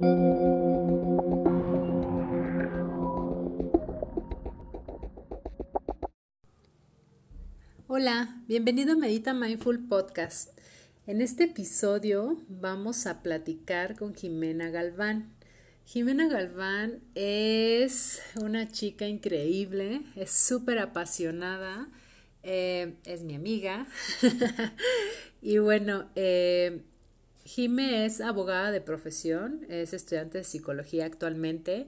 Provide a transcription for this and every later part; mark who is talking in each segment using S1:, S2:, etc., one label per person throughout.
S1: Hola, bienvenido a Medita Mindful Podcast. En este episodio vamos a platicar con Jimena Galván. Jimena Galván es una chica increíble, es súper apasionada, eh, es mi amiga. y bueno, eh, Jime es abogada de profesión, es estudiante de psicología actualmente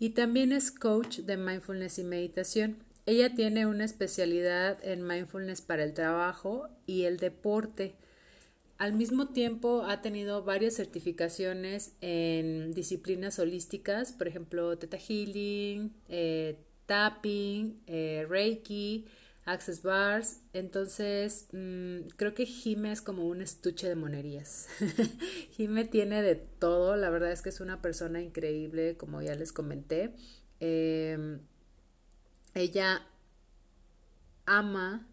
S1: y también es coach de mindfulness y meditación. Ella tiene una especialidad en mindfulness para el trabajo y el deporte. Al mismo tiempo ha tenido varias certificaciones en disciplinas holísticas, por ejemplo, Theta Healing, eh, Tapping, eh, Reiki, Access Bars. Entonces, mm, creo que Jime es como un estuche de monerías. Jime tiene de todo, la verdad es que es una persona increíble, como ya les comenté. Em, ella ama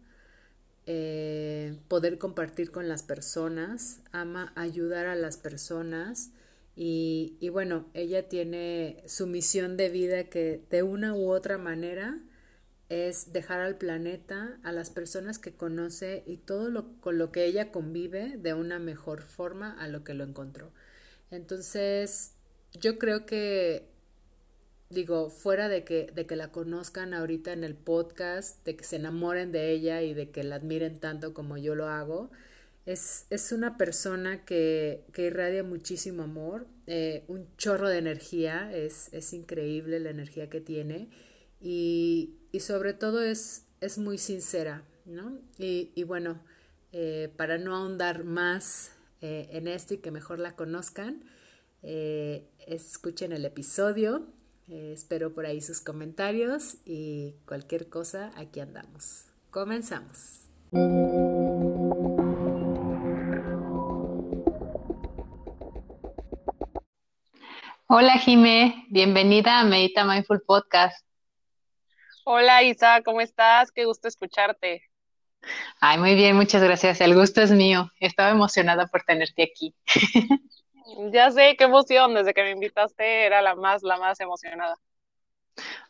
S1: eh, poder compartir con las personas, ama ayudar a las personas y, y, bueno, ella tiene su misión de vida que de una u otra manera es dejar al planeta, a las personas que conoce y todo lo con lo que ella convive de una mejor forma a lo que lo encontró. Entonces, yo creo que digo, fuera de que, de que la conozcan ahorita en el podcast, de que se enamoren de ella y de que la admiren tanto como yo lo hago, es, es una persona que, que irradia muchísimo amor, eh, un chorro de energía, es, es increíble la energía que tiene y, y sobre todo es, es muy sincera, ¿no? Y, bueno, eh, para no ahondar más eh, en esto y que mejor la conozcan, escuchen el episodio eh, espero por ahí sus comentarios y cualquier cosa, aquí andamos. Comenzamos.
S2: Hola Jime, bienvenida a Medita Mindful Podcast.
S3: Hola Isa, ¿cómo estás? Qué gusto escucharte.
S2: Ay, muy bien, muchas gracias. El gusto es mío. Estaba emocionada por tenerte aquí.
S3: Ya sé, qué emoción, desde que me invitaste era la más, la más emocionada.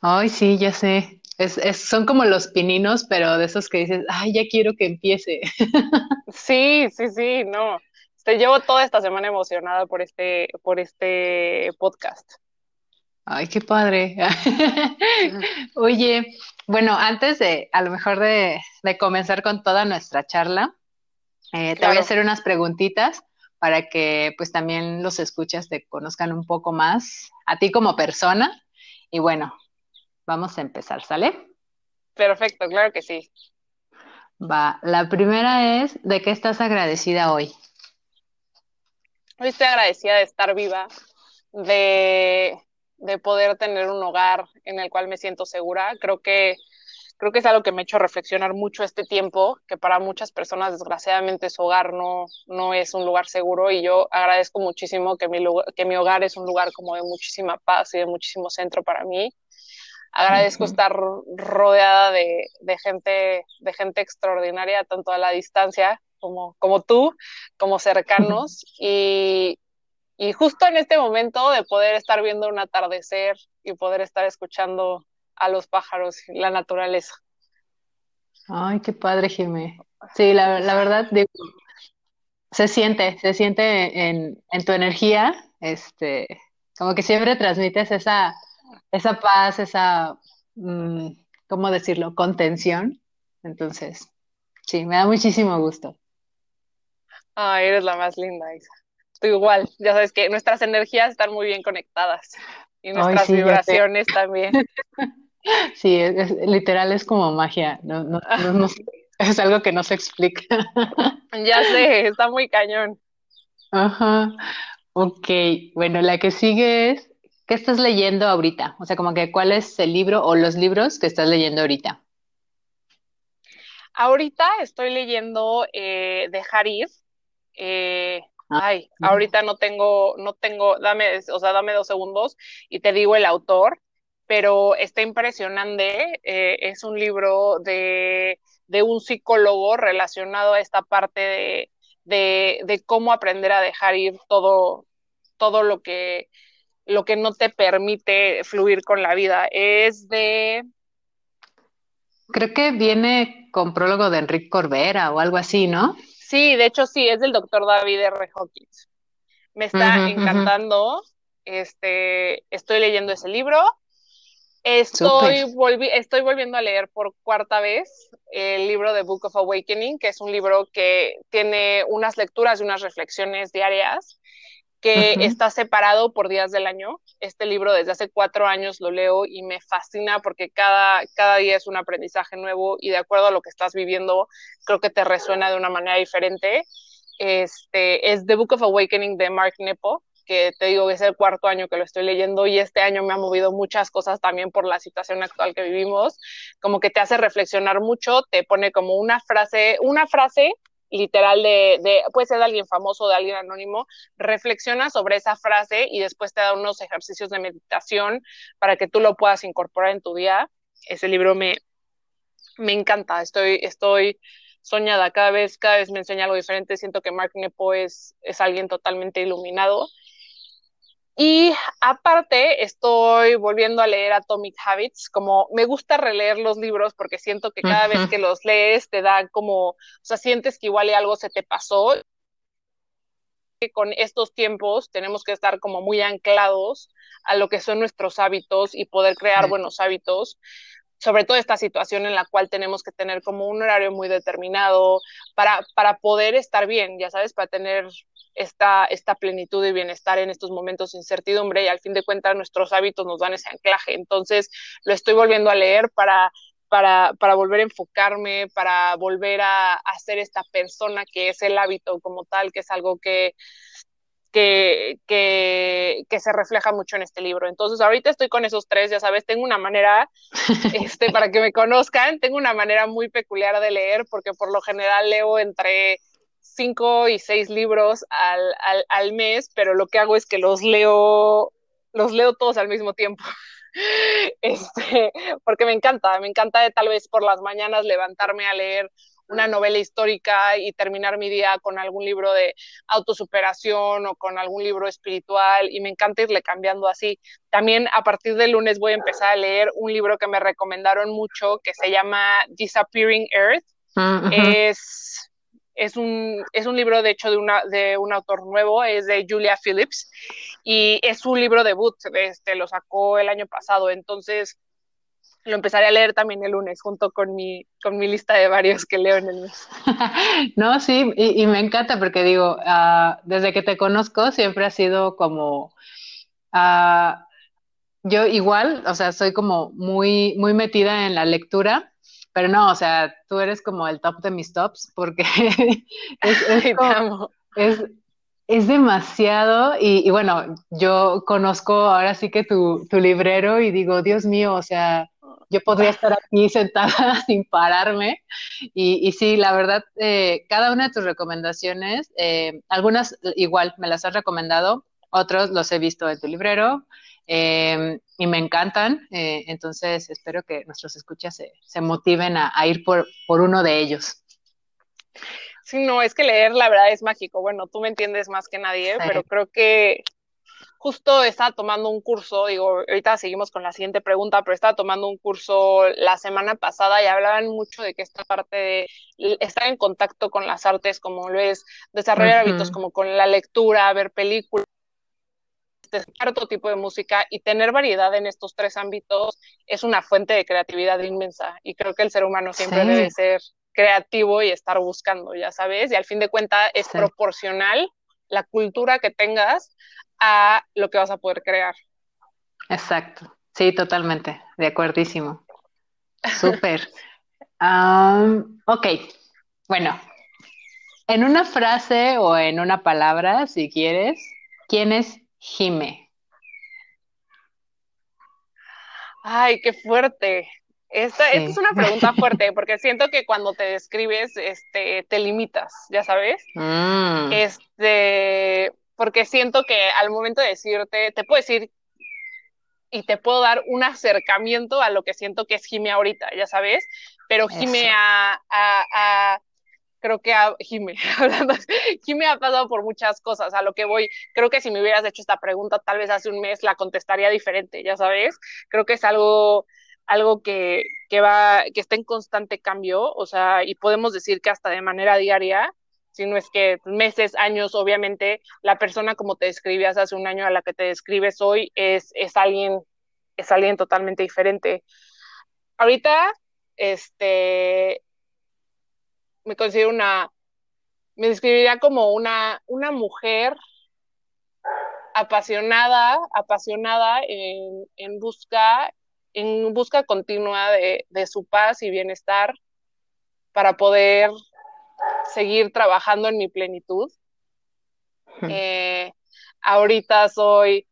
S2: Ay, sí, ya sé. Es, es, son como los pininos, pero de esos que dices, ay, ya quiero que empiece.
S3: Sí, sí, sí, no. Te llevo toda esta semana emocionada por este, por este podcast.
S2: Ay, qué padre. Oye, bueno, antes de, a lo mejor de, de comenzar con toda nuestra charla, eh, te voy a hacer unas preguntitas para que pues también los escuchas te conozcan un poco más a ti como persona. Y bueno, vamos a empezar, ¿sale?
S3: Perfecto, claro que sí.
S2: Va, la primera es, ¿de qué estás agradecida hoy?
S3: Hoy estoy agradecida de estar viva, de, de poder tener un hogar en el cual me siento segura. Creo que creo que es algo que me ha hecho reflexionar mucho este tiempo, que para muchas personas desgraciadamente su hogar no, no es un lugar seguro y yo agradezco muchísimo que mi, que mi hogar es un lugar como de muchísima paz y de muchísimo centro para mí. Agradezco estar rodeada de, de, gente, de gente extraordinaria, tanto a la distancia como, como tú, como cercanos. Y, y justo en este momento de poder estar viendo un atardecer y poder estar escuchando a los pájaros, la naturaleza.
S2: Ay, qué padre, Jimé. Sí, la, la verdad, digo, se siente, se siente en, en, tu energía, este, como que siempre transmites esa, esa paz, esa, mmm, ¿cómo decirlo?, contención. Entonces, sí, me da muchísimo gusto.
S3: Ay, eres la más linda, Isa. Estoy igual, ya sabes que nuestras energías están muy bien conectadas y nuestras Ay, sí, vibraciones también.
S2: Sí, es, literal es como magia, no, no, no, es algo que no se explica.
S3: Ya sé, está muy cañón.
S2: Ajá, ok, bueno, la que sigue es, ¿qué estás leyendo ahorita? O sea, como que cuál es el libro o los libros que estás leyendo ahorita.
S3: Ahorita estoy leyendo eh, Dejar ir. Eh, ay, ahorita no tengo, no tengo, dame, o sea, dame dos segundos y te digo el autor pero está impresionante. Eh, es un libro de, de, un psicólogo relacionado a esta parte de, de, de, cómo aprender a dejar ir todo, todo lo que, lo que no te permite fluir con la vida. Es de...
S1: Creo que viene con prólogo de Enrique Corbera o algo así, ¿no?
S3: Sí, de hecho sí, es del doctor David R. Hawkins. Me está encantando. Este, estoy leyendo ese libro. Estoy, estoy volviendo a leer por cuarta vez el libro de Book of Awakening, que es un libro que tiene unas lecturas y unas reflexiones diarias, que está separado por días del año. Este libro desde hace cuatro años lo leo y me fascina porque cada, cada día es un aprendizaje nuevo y de acuerdo a lo que estás viviendo, creo que te resuena de una manera diferente. Este, es The Book of Awakening de Mark Nepo que te digo que es el cuarto año que lo estoy leyendo y este año me ha movido muchas cosas también por la situación actual que vivimos, como que te hace reflexionar mucho, te pone como una frase, una frase literal de, de, puede ser de alguien famoso, de alguien anónimo, reflexiona sobre esa frase y después te da unos ejercicios de meditación para que tú lo puedas incorporar en tu día. Ese libro me, me encanta, estoy, estoy soñada, cada vez, cada vez me enseña algo diferente, siento que Mark Nepo es, es alguien totalmente iluminado y aparte, estoy volviendo a leer Atomic Habits, como me gusta releer los libros porque siento que cada vez que los lees te da como, o sea, sientes que igual algo se te pasó. Con estos tiempos tenemos que estar como muy anclados a lo que son nuestros hábitos y poder crear buenos hábitos sobre todo esta situación en la cual tenemos que tener como un horario muy determinado para, para poder estar bien, ya sabes, para tener esta, esta plenitud y bienestar en estos momentos de incertidumbre y al fin de cuentas nuestros hábitos nos dan ese anclaje. Entonces lo estoy volviendo a leer para, para, para volver a enfocarme, para volver a, a ser esta persona que es el hábito como tal, que es algo que que, que, se refleja mucho en este libro. Entonces, ahorita estoy con esos tres, ya sabes, tengo una manera, este, para que me conozcan, tengo una manera muy peculiar de leer, porque por lo general leo entre cinco y seis libros al, al, al mes, pero lo que hago es que los leo, los leo todos al mismo tiempo. Este, porque me encanta, me encanta de tal vez por las mañanas levantarme a leer una novela histórica y terminar mi día con algún libro de autosuperación o con algún libro espiritual y me encanta irle cambiando así. También a partir del lunes voy a empezar a leer un libro que me recomendaron mucho que se llama Disappearing Earth. Ah, es, es, un, es un libro de hecho de, una, de un autor nuevo, es de Julia Phillips y es un libro debut, este, lo sacó el año pasado, entonces lo empezaré a leer también el lunes junto con mi, con mi lista de varios que leo en el mes.
S1: no, sí, y, me encanta porque digo, uh, desde que te conozco siempre ha sido como, uh, yo igual, o sea, soy como muy, muy metida en la lectura, pero no, o sea, tú eres como el top de mis tops porque es, es, es, es demasiado y, bueno, yo conozco ahora sí que tu, tu librero y digo, Dios mío, o sea, yo podría estar aquí sentada sin pararme. Y, y sí, la verdad, eh, cada una de tus recomendaciones, eh, algunas igual me las has recomendado, otros los he visto en tu librero eh, y me encantan. entonces, espero que nuestros escuchas se, se motiven a, a, ir por, por uno de ellos.
S3: Sí, no, es que leer la verdad es mágico. Bueno, tú me entiendes más que nadie, pero creo que justo estaba tomando un curso, digo, ahorita seguimos con la siguiente pregunta, pero estaba tomando un curso la semana pasada y hablaban mucho de que esta parte de estar en contacto con las artes, como lo es desarrollar hábitos como con la lectura, ver películas, otro tipo de música y tener variedad en estos tres ámbitos es una fuente de creatividad inmensa y creo que el ser humano siempre debe ser creativo y estar buscando, ya sabes, y al fin de cuentas es proporcional la cultura que tengas a lo que vas a poder crear.
S1: Exacto, sí, totalmente, de acuerdísimo. Súper. um, ok, bueno, en una frase o en una palabra, si quieres, ¿quién es Jime?
S3: Ay, qué fuerte. Esta, esta, es una pregunta fuerte porque siento que cuando te describes, este, te limitas, ya sabes. Mm. Este, porque siento que al momento de decirte, te puedo decir y te puedo dar un acercamiento a lo que siento que es Jime ahorita, ya sabes, pero Jime ha, creo que a, Jime, hablando, Jime ha pasado por muchas cosas, a lo que voy, creo que si me hubieras hecho esta pregunta tal vez hace un mes la contestaría diferente, ya sabes, creo que es algo, algo que, que va, que está en constante cambio, o sea, y podemos decir que hasta de manera diaria, si no es que meses, años, obviamente, la persona como te describías hace un año a la que te describes hoy es, es alguien, es alguien totalmente diferente. Ahorita, este, me considero una, me describiría como una, una mujer apasionada, apasionada en, en busca, en busca continua de, de, su paz y bienestar para poder seguir trabajando en mi plenitud. Eh, ahorita soy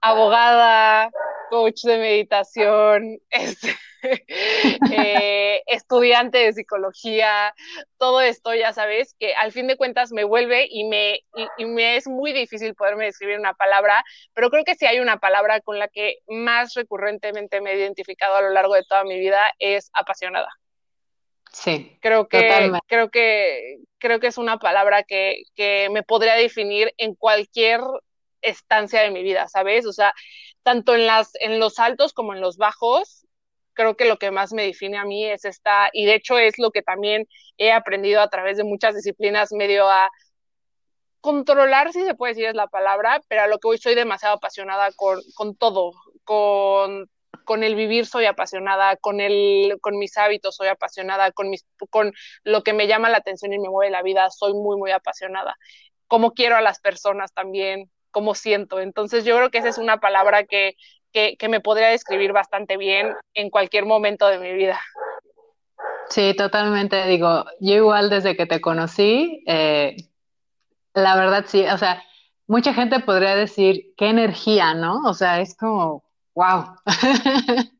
S3: abogada, coach de meditación, este, eh, estudiante de psicología, todo esto, ya sabes, que al fin de cuentas me vuelve y me, y, me es muy difícil poderme describir una palabra, pero creo que si hay una palabra con la que más recurrentemente me he identificado a lo largo de toda mi vida es apasionada.
S1: Sí.
S3: Creo que, creo que, creo que es una palabra que, que me podría definir en cualquier estancia de mi vida, ¿sabes? O sea, tanto en las, en los altos como en los bajos, creo que lo que más me define a mí es esta, y de hecho es lo que también he aprendido a través de muchas disciplinas medio a controlar, si se puede decir es la palabra, pero a lo que hoy soy demasiado apasionada con, con todo, con, con, el vivir soy apasionada, con, el, con mis hábitos soy apasionada, con, mis, con lo que me llama la atención y me mueve la vida, soy muy, muy apasionada. Como quiero a las personas también, como siento. Entonces yo creo que esa es una palabra que que, me podría describir bastante bien en cualquier momento de mi vida.
S1: Sí, totalmente. Digo, yo igual desde que te conocí, eh, la verdad sí, o sea, mucha gente podría decir qué energía, ¿no? O sea, es como, wow.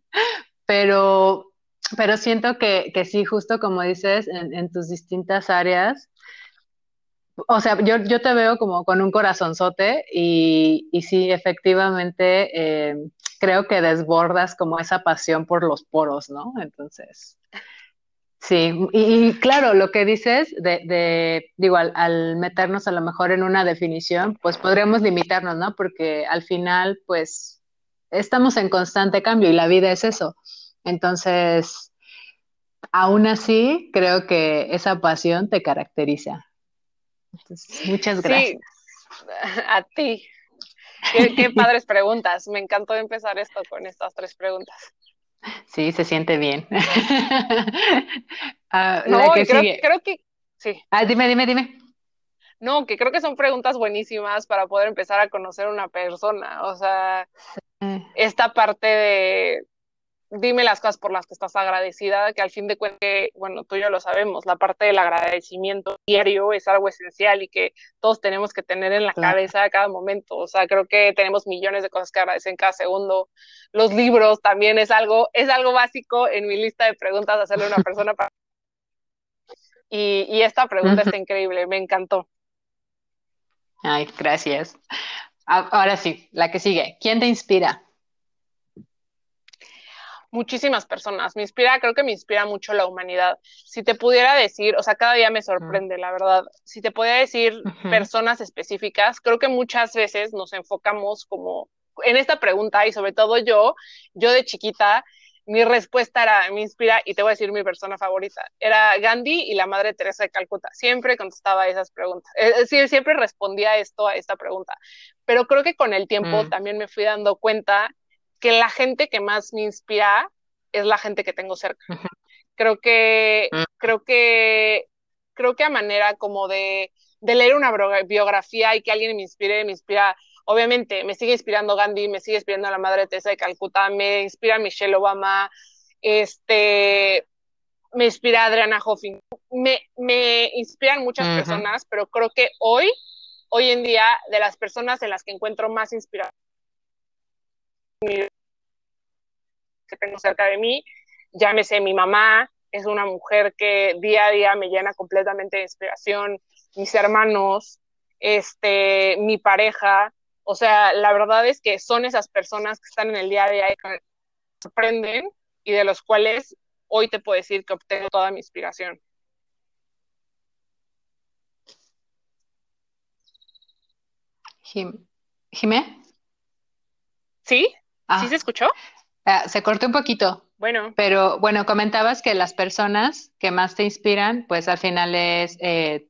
S1: pero, pero siento que, que, sí, justo como dices, en, tus distintas áreas, o sea, yo, yo te veo como con un corazonzote y, y sí, efectivamente, eh, creo que desbordas como esa pasión por los poros, ¿no? Entonces, sí, y, claro, lo que dices de, de digo, al, meternos a lo mejor en una definición, pues podríamos limitarnos, ¿no? Porque al final, pues, estamos en constante cambio y la vida es eso. Entonces, aún así, creo que esa pasión te caracteriza muchas gracias.
S3: a ti. Qué, padres preguntas. Me encantó empezar esto con estas tres preguntas.
S1: Sí, se siente bien.
S3: Ah, no, creo, que sí.
S1: Ah, dime, dime, dime.
S3: No, que creo que son preguntas buenísimas para poder empezar a conocer una persona. O sea, esta parte de dime las cosas por las que estás agradecida, que al fin de cuentas, bueno, tú y yo lo sabemos, la parte del agradecimiento diario es algo esencial y que todos tenemos que tener en la cabeza a cada momento. O sea, creo que tenemos millones de cosas que agradecer en cada segundo. Los libros también es algo, es algo básico en mi lista de preguntas hacerle a una persona para... Y, y esta pregunta está increíble, me encantó.
S1: Ay, gracias. Ahora sí, la que sigue. ¿Quién te inspira?
S3: Muchísimas personas. Me inspira, creo que me inspira mucho la humanidad. Si te pudiera decir, o sea, cada día me sorprende, la verdad. Si te pudiera decir personas específicas, creo que muchas veces nos enfocamos como en esta pregunta y sobre todo yo, yo de chiquita, mi respuesta era, me inspira, y te voy a decir mi persona favorita, era Gandhi y la Madre Teresa de Calcuta. Siempre contestaba esas preguntas. Es decir, siempre respondía esto a esta pregunta. Pero creo que con el tiempo mm. también me fui dando cuenta que la gente que más me inspira es la gente que tengo cerca. Creo que, mm. creo que, creo que a manera como de, de leer una biografía y que alguien me inspire, me inspira, obviamente, me sigue inspirando Gandhi, me sigue inspirando la Madre Teresa de Calcuta, me inspira Michelle Obama, este, me inspira Adriana Hoffing, me, me inspiran muchas personas, pero creo que hoy, hoy en día, de las personas en las que encuentro más inspiración, que tengo cerca de mí, llámese mi mamá, es una mujer que día a día me llena completamente de inspiración, mis hermanos, este, mi pareja, o sea, la verdad es que son esas personas que están en el día a día y que me sorprenden y de los cuales hoy te puedo decir que obtengo toda mi inspiración. Jim.
S1: ¿Jimé?
S3: ¿Sí? Ah. ¿Sí se escuchó?
S1: Ah, se cortó un poquito.
S3: Bueno.
S1: Pero bueno, comentabas que las personas que más te inspiran, pues al final es, eh,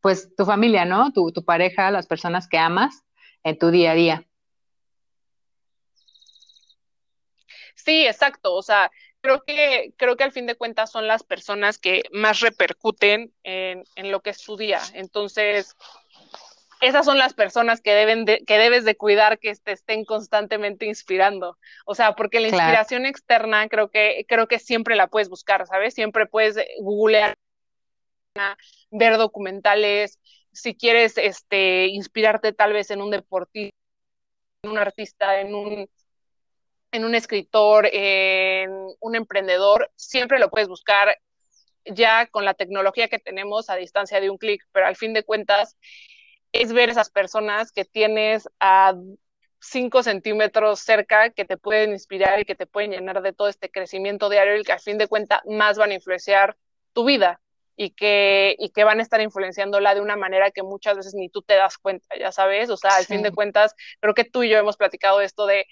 S1: pues tu familia, ¿no? Tu, tu pareja, las personas que amas en tu día a día.
S3: Sí, exacto. O sea, creo que, creo que al fin de cuentas son las personas que más repercuten en, en lo que es su día. Entonces, esas son las personas que deben que debes de cuidar que te estén constantemente inspirando. O sea, porque la inspiración externa creo que, creo que siempre la puedes buscar, ¿sabes? Siempre puedes googlear, ver documentales, si quieres este, inspirarte tal vez en un deportista, en un artista, en un, en un escritor, en un emprendedor, siempre lo puedes buscar ya con la tecnología que tenemos a distancia de un clic, pero al fin de cuentas es ver esas personas que tienes a cinco centímetros cerca que te pueden inspirar y que te pueden llenar de todo este crecimiento diario y que al fin de cuentas más van a influenciar tu vida y que, y que van a estar influenciándola de una manera que muchas veces ni tú te das cuenta, ya sabes, o sea, al fin de cuentas, creo que tú y yo hemos platicado esto de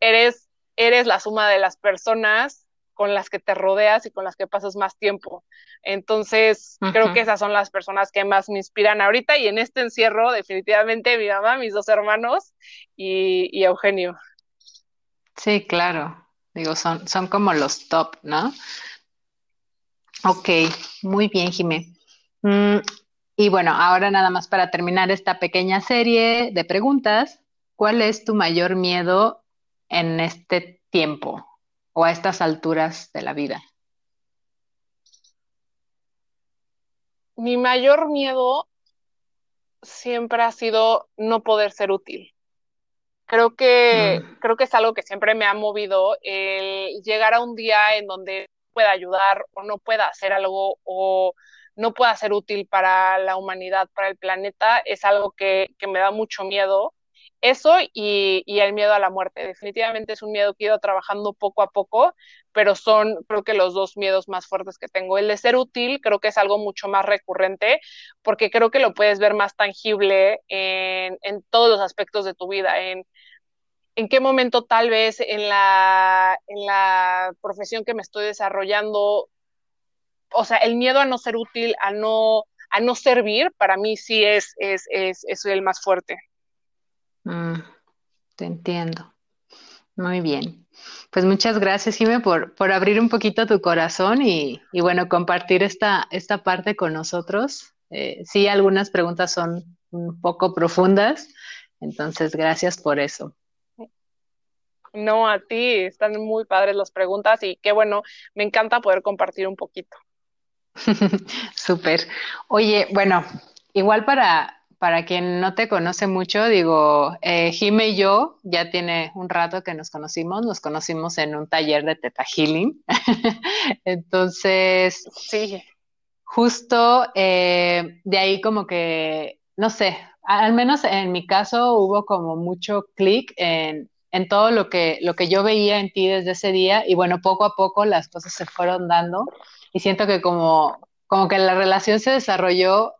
S3: eres, eres la suma de las personas con las que te rodeas y con las que pasas más tiempo. Entonces, creo que esas son las personas que más me inspiran ahorita y en este encierro, definitivamente mi mamá, mis dos hermanos y, Eugenio.
S1: Sí, claro. Digo, son, son como los top, ¿no? Ok, muy bien, Jimé. Mm, y bueno, ahora nada más para terminar esta pequeña serie de preguntas, ¿cuál es tu mayor miedo en este tiempo? O a estas alturas de la vida?
S3: Mi mayor miedo siempre ha sido no poder ser útil. Creo que, mm. creo que es algo que siempre me ha movido, el llegar a un día en donde pueda ayudar o no pueda hacer algo o no pueda ser útil para la humanidad, para el planeta, es algo que, que me da mucho miedo eso y, el miedo a la muerte. Definitivamente es un miedo que he ido trabajando poco a poco, pero son creo que los dos miedos más fuertes que tengo. El de ser útil creo que es algo mucho más recurrente porque creo que lo puedes ver más tangible en, todos los aspectos de tu vida, en, en qué momento tal vez en la, en la profesión que me estoy desarrollando, o sea, el miedo a no ser útil, a no, a no servir, para mí sí es, es, es, es el más fuerte.
S1: Mm, te entiendo. Muy bien. Pues muchas gracias, Jimé, por, por abrir un poquito tu corazón y, bueno, compartir esta, esta parte con nosotros. Eh, sí, algunas preguntas son un poco profundas, entonces gracias por eso.
S3: No, a ti, están muy padres las preguntas y qué bueno, me encanta poder compartir un poquito.
S1: Súper. Oye, bueno, igual para, para quien no te conoce mucho, digo, eh, Jime y yo ya tiene un rato que nos conocimos, nos conocimos en un taller de Teta Healing. Entonces,
S3: sí.
S1: Justo eh, de ahí como que, no sé, al menos en mi caso hubo como mucho clic en, en todo lo que, lo que yo veía en ti desde ese día y bueno, poco a poco las cosas se fueron dando y siento que como, como que la relación se desarrolló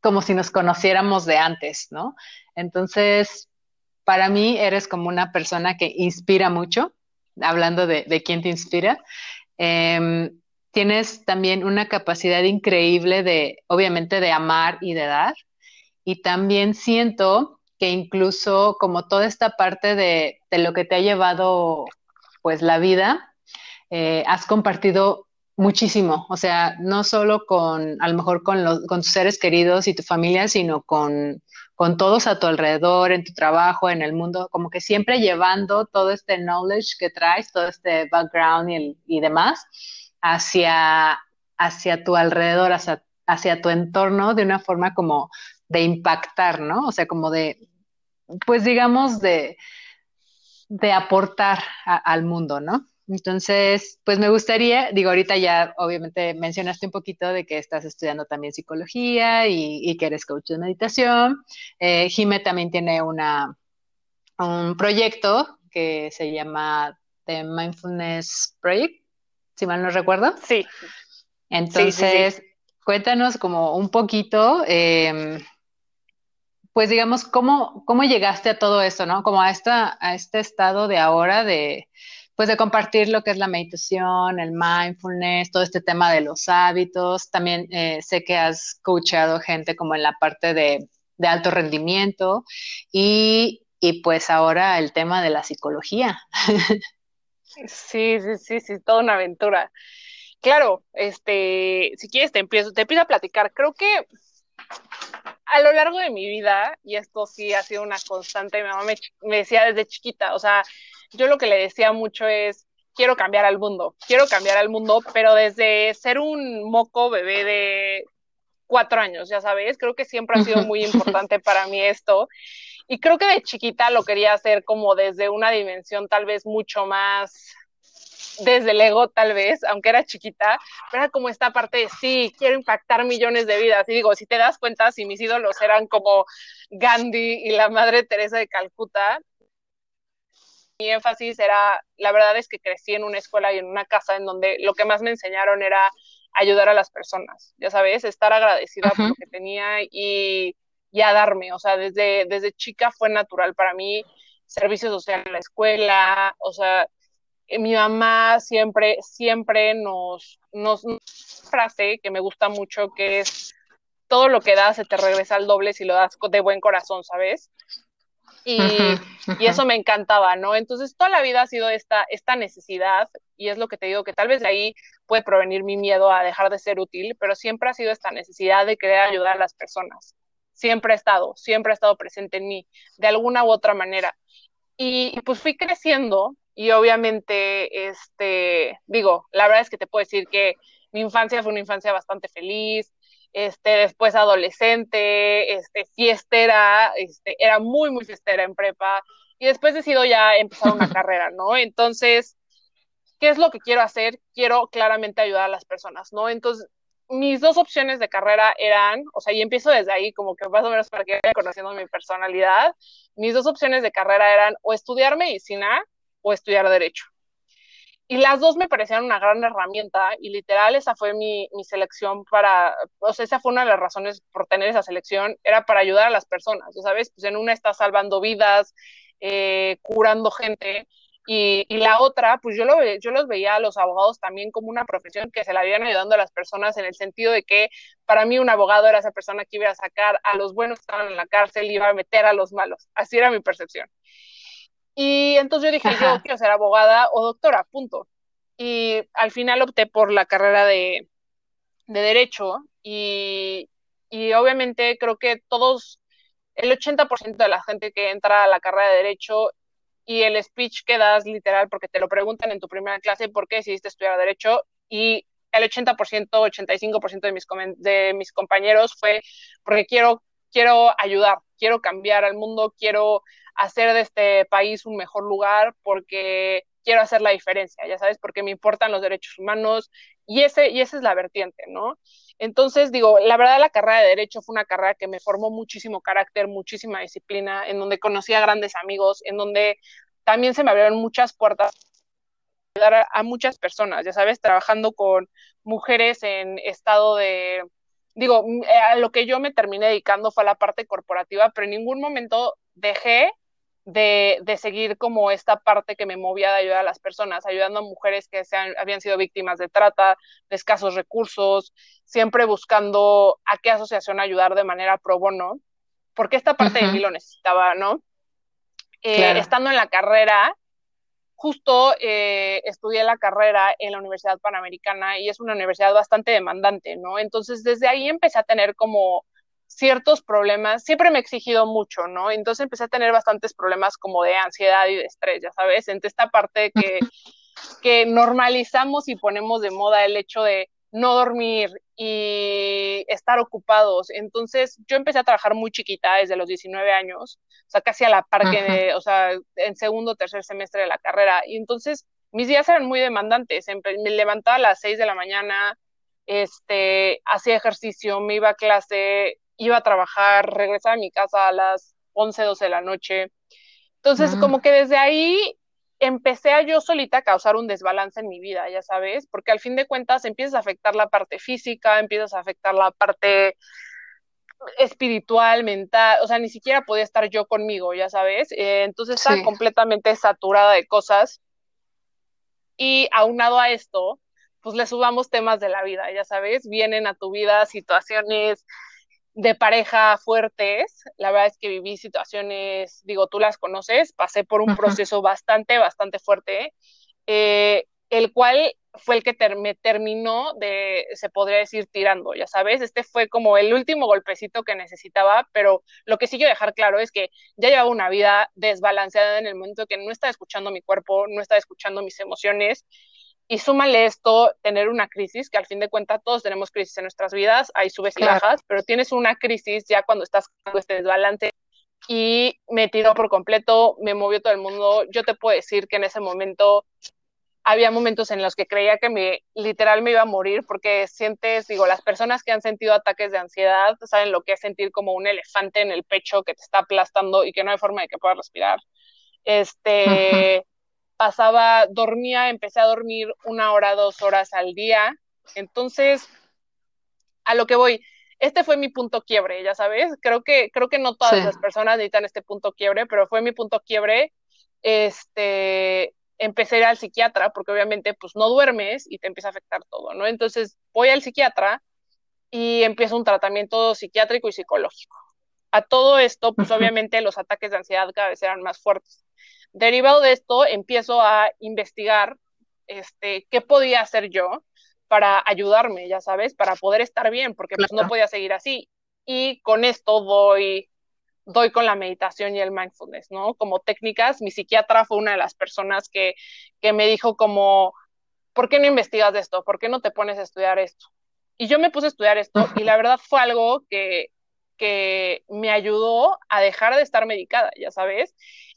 S1: como si nos conociéramos de antes, ¿no? Entonces, para mí eres como una persona que inspira mucho, hablando de, quién te inspira. Em, tienes también una capacidad increíble de, obviamente, de amar y de dar. Y también siento que incluso como toda esta parte de, lo que te ha llevado, pues, la vida, eh, has compartido muchísimo, o sea, no solo con, a lo mejor con, los, con tus seres queridos y tu familia, sino con, con todos a tu alrededor, en tu trabajo, en el mundo, como que siempre llevando todo este knowledge que traes, todo este background y, y demás, hacia, hacia tu alrededor, hacia, hacia tu entorno, de una forma como de impactar, ¿no? O sea, como de, pues digamos, de, de aportar al mundo, ¿no? Entonces, pues me gustaría, digo, ahorita ya obviamente mencionaste un poquito de que estás estudiando también psicología y, que eres coach de meditación. Eh, Jime también tiene una, un proyecto que se llama The Mindfulness Project, si mal no recuerdo.
S3: Sí.
S1: Entonces, cuéntanos como un poquito, em, pues digamos, ¿cómo, cómo llegaste a todo esto, ¿no? Como a, esta, a este estado de ahora de, pues de compartir lo que es la meditación, el mindfulness, todo este tema de los hábitos. También eh, sé que has coachado gente como en la parte de, de alto rendimiento y, y, pues ahora el tema de la psicología.
S3: Sí, sí, sí, sí, toda una aventura. Claro, este, si quieres te empiezo, te empiezo a platicar. Creo que a lo largo de mi vida, y esto sí ha sido una constante, mi mamá me, me decía desde chiquita, o sea, yo lo que le decía mucho es, quiero cambiar al mundo, quiero cambiar al mundo, pero desde ser un moco bebé de cuatro años, ya sabes, creo que siempre ha sido muy importante para mí esto. Y creo que de chiquita lo quería hacer como desde una dimensión tal vez mucho más desde el ego tal vez, aunque era chiquita, pero era como esta parte de sí, quiero impactar millones de vidas. Y digo, si te das cuenta, si mis ídolos eran como Gandhi y la Madre Teresa de Calcuta, mi énfasis era, la verdad es que crecí en una escuela y en una casa en donde lo que más me enseñaron era ayudar a las personas, ya sabes, estar agradecida por lo que tenía y, y, a darme, o sea, desde, desde chica fue natural para mí servicio social en la escuela, o sea, eh, mi mamá siempre, siempre nos, nos, frase que me gusta mucho que es todo lo que das se te regresa al doble si lo das de buen corazón, ¿sabes? Y, y, eso me encantaba, ¿no? Entonces toda la vida ha sido esta, esta necesidad, y es lo que te digo, que tal vez de ahí puede provenir mi miedo a dejar de ser útil, pero siempre ha sido esta necesidad de querer ayudar a las personas. Siempre ha estado, siempre ha estado presente en mí, de alguna u otra manera. Y pues fui creciendo y obviamente, este, digo, la verdad es que te puedo decir que mi infancia fue una infancia bastante feliz, este, después adolescente, este, fiestera, este, era muy, muy fiestera en prepa, y después decido ya empezar una carrera, ¿no? Entonces, ¿qué es lo que quiero hacer? Quiero claramente ayudar a las personas, ¿no? Entonces, mis dos opciones de carrera eran, o sea, y empiezo desde ahí, como que más o menos para que vayan conociendo mi personalidad, mis dos opciones de carrera eran o estudiar medicina o estudiar derecho. Y las dos me parecían una gran herramienta y literal esa fue mi, mi, selección para, o sea, esa fue una de las razones por tener esa selección, era para ayudar a las personas, sabes, pues en una está salvando vidas, eh, curando gente, y, y, la otra, pues yo, lo, yo los veía a los abogados también como una profesión que se la habían ayudando a las personas en el sentido de que para mí un abogado era esa persona que iba a sacar a los buenos que estaban en la cárcel y iba a meter a los malos. Así era mi percepción. Y entonces yo dije, yo quiero ser abogada o doctora, punto. Y al final opté por la carrera de, de Derecho y, y obviamente creo que todos, el 80% de la gente que entra a la carrera de Derecho y el speech que das literal, porque te lo preguntan en tu primera clase, ¿por qué decidiste estudiar Derecho? Y el 80%, 85% de mis, de mis compañeros fue porque quiero, quiero ayudar, quiero cambiar al mundo, quiero hacer de este país un mejor lugar porque quiero hacer la diferencia, ya sabes, porque me importan los derechos humanos y, ese, y esa es la vertiente, ¿no? Entonces, digo, la verdad la carrera de Derecho fue una carrera que me formó muchísimo carácter, muchísima disciplina, en donde conocí a grandes amigos, en donde también se me abrieron muchas puertas a, a muchas personas, ya sabes, trabajando con mujeres en estado de, digo, a lo que yo me terminé dedicando fue a la parte corporativa, pero en ningún momento dejé de, de, seguir como esta parte que me movía de ayudar a las personas, ayudando a mujeres que sean, habían sido víctimas de trata, de escasos recursos, siempre buscando a qué asociación ayudar de manera pro bono, porque esta parte uh -huh. de mí lo necesitaba, ¿no? Eh, claro. Estando en la carrera, justo eh, estudié la carrera en la Universidad Panamericana y es una universidad bastante demandante, ¿no? Entonces, desde ahí empecé a tener como ciertos problemas, siempre me he exigido mucho, ¿no? Entonces empecé a tener bastantes problemas como de ansiedad y de estrés, ya sabes, entre esta parte que, que normalizamos y ponemos de moda el hecho de no dormir y estar ocupados. Entonces yo empecé a trabajar muy chiquita, desde los 19 años, o sea, casi a la par que, de, o sea, en segundo o tercer semestre de la carrera. Y entonces mis días eran muy demandantes. Me levantaba a las 6 de la mañana, este, hacía ejercicio, me iba a clase, iba a trabajar, regresaba a mi casa a las 11, 12 de la noche. Entonces, ah. como que desde ahí empecé a yo solita a causar un desbalance en mi vida, ya sabes, porque al fin de cuentas empiezas a afectar la parte física, empiezas a afectar la parte espiritual, mental, o sea, ni siquiera podía estar yo conmigo, ya sabes. Eh, entonces estaba completamente saturada de cosas. Y aunado a esto, pues le subamos temas de la vida, ya sabes, vienen a tu vida situaciones de pareja fuertes. La verdad es que viví situaciones, digo, tú las conoces, pasé por un proceso bastante, bastante fuerte, eh, el cual fue el que me terminó de, se podría decir, tirando, ya sabes, este fue como el último golpecito que necesitaba, pero lo que sí quiero dejar claro es que ya llevaba una vida desbalanceada en el momento que no estaba escuchando mi cuerpo, no estaba escuchando mis emociones, y súmale esto, tener una crisis, que al fin de cuentas todos tenemos crisis en nuestras vidas, hay subes y bajas, pero tienes una crisis ya cuando estás con este desbalance y me tiró por completo, me movió todo el mundo. Yo te puedo decir que en ese momento había momentos en los que creía que me literal me iba a morir porque sientes, digo, las personas que han sentido ataques de ansiedad saben lo que es sentir como un elefante en el pecho que te está aplastando y que no hay forma de que puedas respirar. Este, pasaba, dormía, empecé a dormir una hora, dos horas al día. Entonces, a lo que voy, este fue mi punto quiebre, ya sabes, creo que, creo que no todas las personas necesitan este punto quiebre, pero fue mi punto quiebre. Este, empecé a ir al psiquiatra porque obviamente pues no duermes y te empieza a afectar todo, ¿no? Entonces voy al psiquiatra y empiezo un tratamiento psiquiátrico y psicológico. A todo esto, pues obviamente los ataques de ansiedad cada vez eran más fuertes. Derivado de esto, empiezo a investigar este, qué podía hacer yo para ayudarme, ya sabes, para poder estar bien, porque pues no podía seguir así. Y con esto doy doy con la meditación y el mindfulness, ¿no? Como técnicas, mi psiquiatra fue una de las personas que, que me dijo como, ¿por qué no investigas de esto? ¿Por qué no te pones a estudiar esto? Y yo me puse a estudiar esto y la verdad fue algo que, que me ayudó a dejar de estar medicada, ya sabes,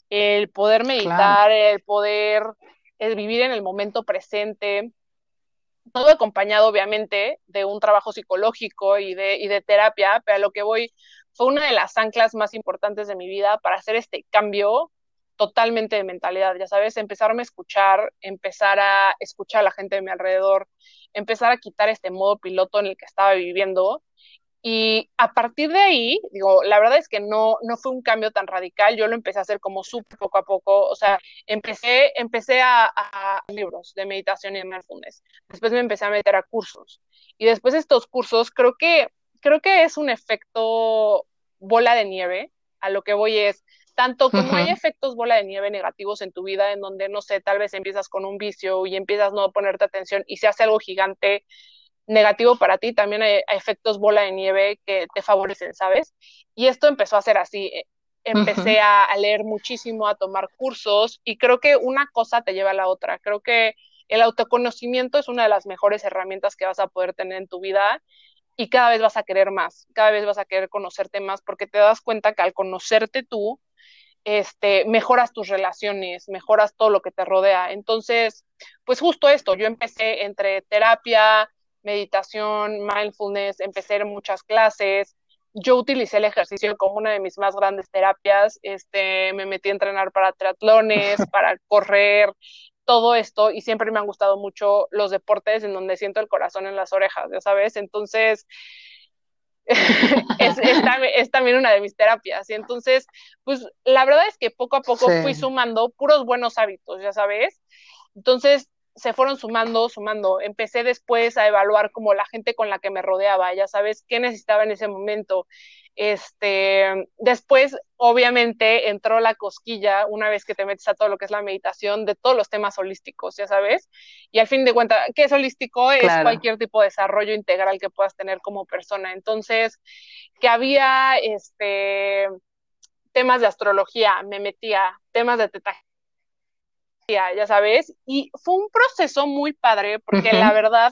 S3: el poder meditar, el poder el vivir en el momento presente, todo acompañado obviamente de un trabajo psicológico y de, y de terapia, pero a lo que voy fue una de las anclas más importantes de mi vida para hacer este cambio totalmente de mentalidad, ya sabes, empezarme a escuchar, empezar a escuchar a la gente de mi alrededor, empezar a quitar este modo piloto en el que estaba viviendo. Y a partir de ahí, digo, la verdad es que no, no fue un cambio tan radical, yo lo empecé a hacer como súper poco a poco, o sea, empecé, empecé a, a, libros de meditación y de mindfulness, después me empecé a meter a cursos, y después de estos cursos, creo que creo que es un efecto bola de nieve. A lo que voy es, tanto como hay efectos bola de nieve negativos en tu vida, en donde, no sé, tal vez empiezas con un vicio y empiezas no a ponerte atención y se hace algo gigante negativo para ti, también hay, efectos bola de nieve que te favorecen, ¿sabes? Y esto empezó a ser así. Eh, empecé a, a, leer muchísimo, a tomar cursos y creo que una cosa te lleva a la otra. Creo que el autoconocimiento es una de las mejores herramientas que vas a poder tener en tu vida y cada vez vas a querer más, cada vez vas a querer conocerte más porque te das cuenta que al conocerte tú, este, mejoras tus relaciones, mejoras todo lo que te rodea. Entonces, pues justo esto, yo empecé entre terapia, meditación, mindfulness, empecé en muchas clases. Yo utilicé el ejercicio como una de mis más grandes terapias. Este, me metí a entrenar para triatlones, para correr, todo esto y siempre me han gustado mucho los deportes en donde siento el corazón en las orejas, ya sabes, entonces es, también una de mis terapias y entonces, pues la verdad es que poco a poco fui sumando puros buenos hábitos, ya sabes, entonces se fueron sumando, sumando. Empecé después a evaluar como la gente con la que me rodeaba, ya sabes, qué necesitaba en ese momento. Este, después, obviamente, entró la cosquilla, una vez que te metes a todo lo que es la meditación, de todos los temas holísticos, ya sabes. Y al fin de cuentas, ¿qué es holístico? Es cualquier tipo de desarrollo integral que puedas tener como persona. Entonces, que había este temas de astrología, me metía, temas de teta ya sabes, y fue un proceso muy padre porque la verdad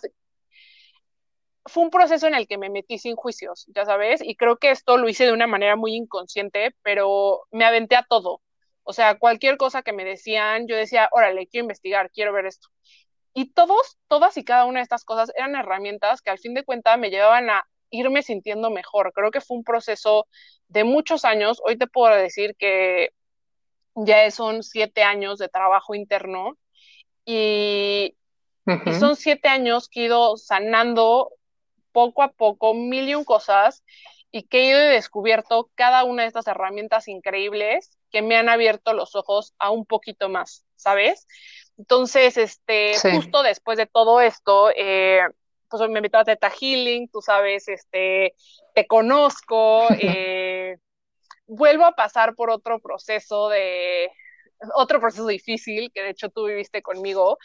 S3: fue un proceso en el que me metí sin juicios, ya sabes, y creo que esto lo hice de una manera muy inconsciente, pero me aventé a todo. O sea, cualquier cosa que me decían, yo decía, órale, quiero investigar, quiero ver esto. Y todos, todas y cada una de estas cosas eran herramientas que al fin de cuentas me llevaban a irme sintiendo mejor. Creo que fue un proceso de muchos años. Hoy te puedo decir que ya son siete años de trabajo interno y, y son siete años que he ido sanando poco a poco mil y un cosas y que he ido y descubierto cada una de estas herramientas increíbles que me han abierto los ojos a un poquito más, ¿sabes? Entonces, este, justo después de todo esto, eh, pues me invitó a Teta Healing, tú sabes, este, te conozco, eh, vuelvo a pasar por otro proceso de, otro proceso difícil que de hecho tú viviste conmigo,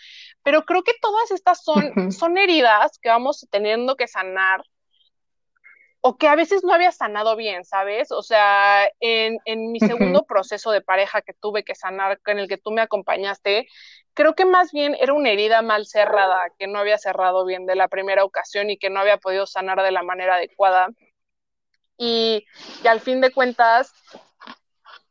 S3: pero creo que todas estas son, son heridas que vamos teniendo que sanar o que a veces no había sanado bien, ¿sabes? O sea, en, en mi segundo proceso de pareja que tuve que sanar, en el que tú me acompañaste, creo que más bien era una herida mal cerrada, que no había cerrado bien de la primera ocasión y que no había podido sanar de la manera adecuada. Y, que al fin de cuentas,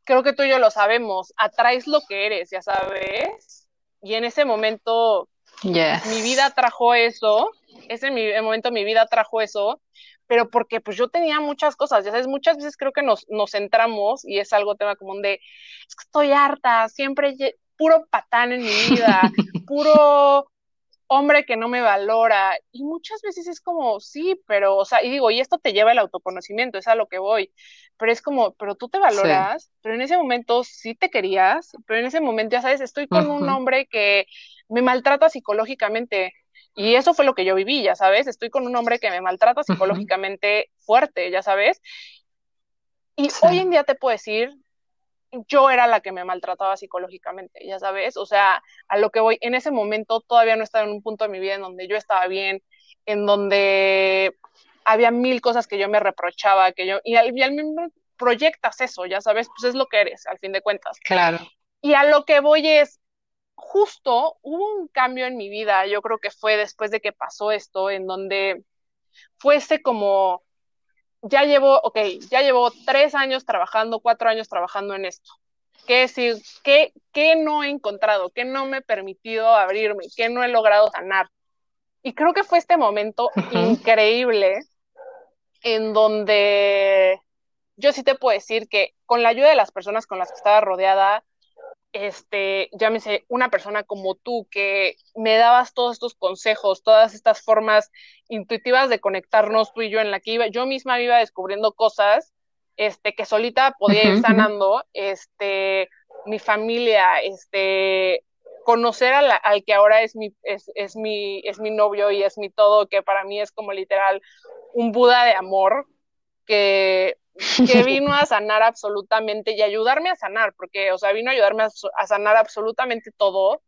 S3: creo que tú y yo lo sabemos, atraes lo que eres, ya sabes. Y en ese momento, mi vida trajo eso, ese momento mi vida trajo eso, pero porque pues yo tenía muchas cosas, ya sabes, muchas veces creo que nos, nos centramos, y es algo tema común de, es que estoy harta, siempre puro patán en mi vida, puro hombre que no me valora, y muchas veces es como, sí, pero, o sea, y digo, y esto te lleva el autoconocimiento, es a lo que voy, pero es como, pero tú te valoras, pero en ese momento sí te querías, pero en ese momento, ya sabes, estoy con un hombre que me maltrata psicológicamente, y eso fue lo que yo viví, ya sabes, estoy con un hombre que me maltrata psicológicamente fuerte, ya sabes. Y hoy en día te puedo decir, yo era la que me maltrataba psicológicamente, ya sabes, o sea, a lo que voy, en ese momento todavía no estaba en un punto de mi vida en donde yo estaba bien, en donde había mil cosas que yo me reprochaba, que yo, y al, y al mismo proyectas eso, ya sabes, pues es lo que eres, al fin de cuentas.
S1: Claro.
S3: Y a lo que voy es, justo hubo un cambio en mi vida, yo creo que fue después de que pasó esto, en donde fuese como, ya llevo, ok, ya llevo tres años trabajando, cuatro años trabajando en esto. ¿Qué decir? ¿Qué, qué no he encontrado? ¿Qué no me he permitido abrirme? ¿Qué no he logrado sanar? Y creo que fue este momento increíble en donde yo sí te puedo decir que con la ayuda de las personas con las que estaba rodeada, este, llámese una persona como tú que me dabas todos estos consejos, todas estas formas intuitivas de conectarnos tú y yo en la que iba, yo misma iba descubriendo cosas, este, que solita podía ir sanando, este, mi familia, este, conocer al que ahora es mi, es, es, mi, es mi novio y es mi todo, que para mí es como literal un Buda de amor, que que vino a sanar absolutamente y ayudarme a sanar, porque, o sea, vino a ayudarme a, sanar absolutamente todo.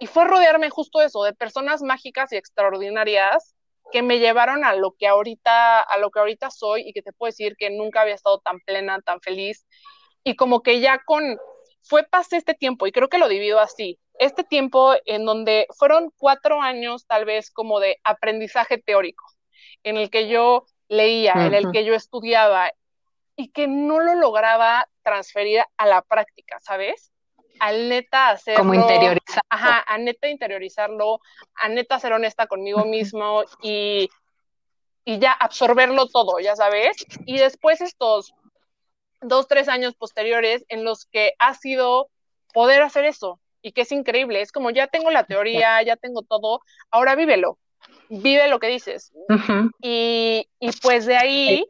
S3: Y fue rodearme justo eso, de personas mágicas y extraordinarias que me llevaron a lo que ahorita, a lo que ahorita soy y que te puedo decir que nunca había estado tan plena, tan feliz. Y como que ya con, fue pasé este tiempo, y creo que lo divido así, este tiempo en donde fueron cuatro años tal vez como de aprendizaje teórico, en el que yo leía, en el que yo estudiaba, y que no lo lograba transferir a la práctica, ¿sabes? Al neta hacerlo.
S1: Como interiorizarlo.
S3: Ajá, a neta interiorizarlo, a neta ser honesta conmigo mismo y, y ya absorberlo todo, ya sabes. Y después estos dos, tres años posteriores en los que ha sido poder hacer eso y que es increíble. Es como ya tengo la teoría, ya tengo todo, ahora vívelo, vive lo que dices. y, y, pues de ahí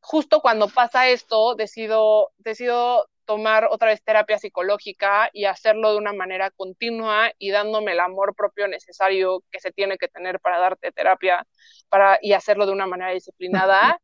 S3: justo cuando pasa esto, decido, decido tomar otra vez terapia psicológica y hacerlo de una manera continua y dándome el amor propio necesario que se tiene que tener para darte terapia para, y hacerlo de una manera disciplinada.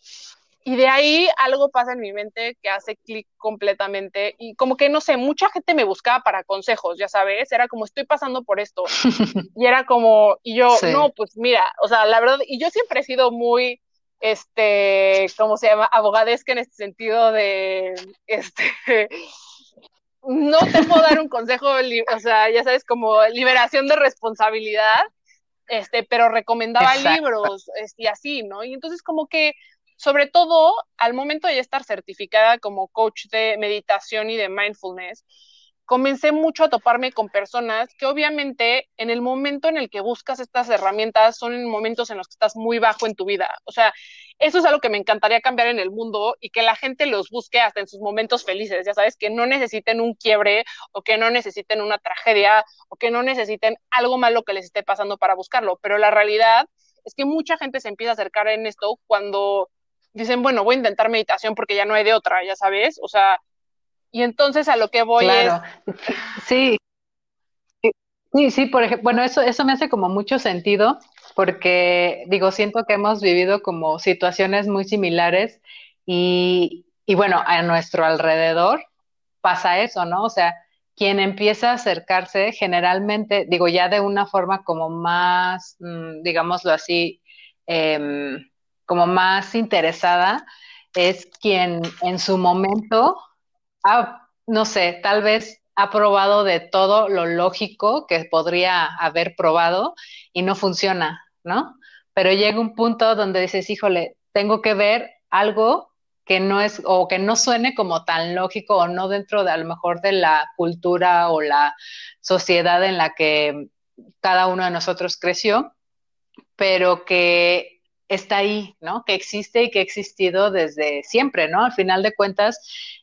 S3: Y de ahí algo pasa en mi mente que hace clic completamente y como que no sé, mucha gente me buscaba para consejos, ya sabes, era como estoy pasando por esto. Y era como, y yo, no, pues mira, o sea, la verdad, y yo siempre he sido muy, este, ¿cómo se llama? Abogadesca en este sentido de, este, no te puedo dar un consejo, o sea, ya sabes, como liberación de responsabilidad, este, pero recomendaba libros este, y así, ¿no? Y entonces como que, sobre todo, al momento de estar certificada como coach de meditación y de mindfulness, comencé mucho a toparme con personas que obviamente en el momento en el que buscas estas herramientas son en momentos en los que estás muy bajo en tu vida. O sea, eso es algo que me encantaría cambiar en el mundo y que la gente los busque hasta en sus momentos felices, ya sabes, que no necesiten un quiebre o que no necesiten una tragedia o que no necesiten algo malo que les esté pasando para buscarlo. Pero la realidad es que mucha gente se empieza a acercar en esto cuando dicen, bueno, voy a intentar meditación porque ya no hay de otra, ya sabes, o sea, y entonces a lo que voy
S1: claro. Sí. Sí, sí, por ejemplo, bueno, eso, eso me hace como mucho sentido porque, digo, siento que hemos vivido como situaciones muy similares y, y bueno, a nuestro alrededor pasa eso, ¿no? O sea, quien empieza a acercarse generalmente, digo, ya de una forma como más, mm, digámoslo así, em, como más interesada, es quien en su momento, no sé, tal vez ha probado de todo lo lógico que podría haber probado y no funciona, ¿no? Pero llega un punto donde dices, híjole, tengo que ver algo que no es o que no suene como tan lógico o no dentro de a lo mejor de la cultura o la sociedad en la que cada uno de nosotros creció, pero que está ahí, ¿no? Que existe y que ha existido desde siempre, ¿no? Al final de cuentas,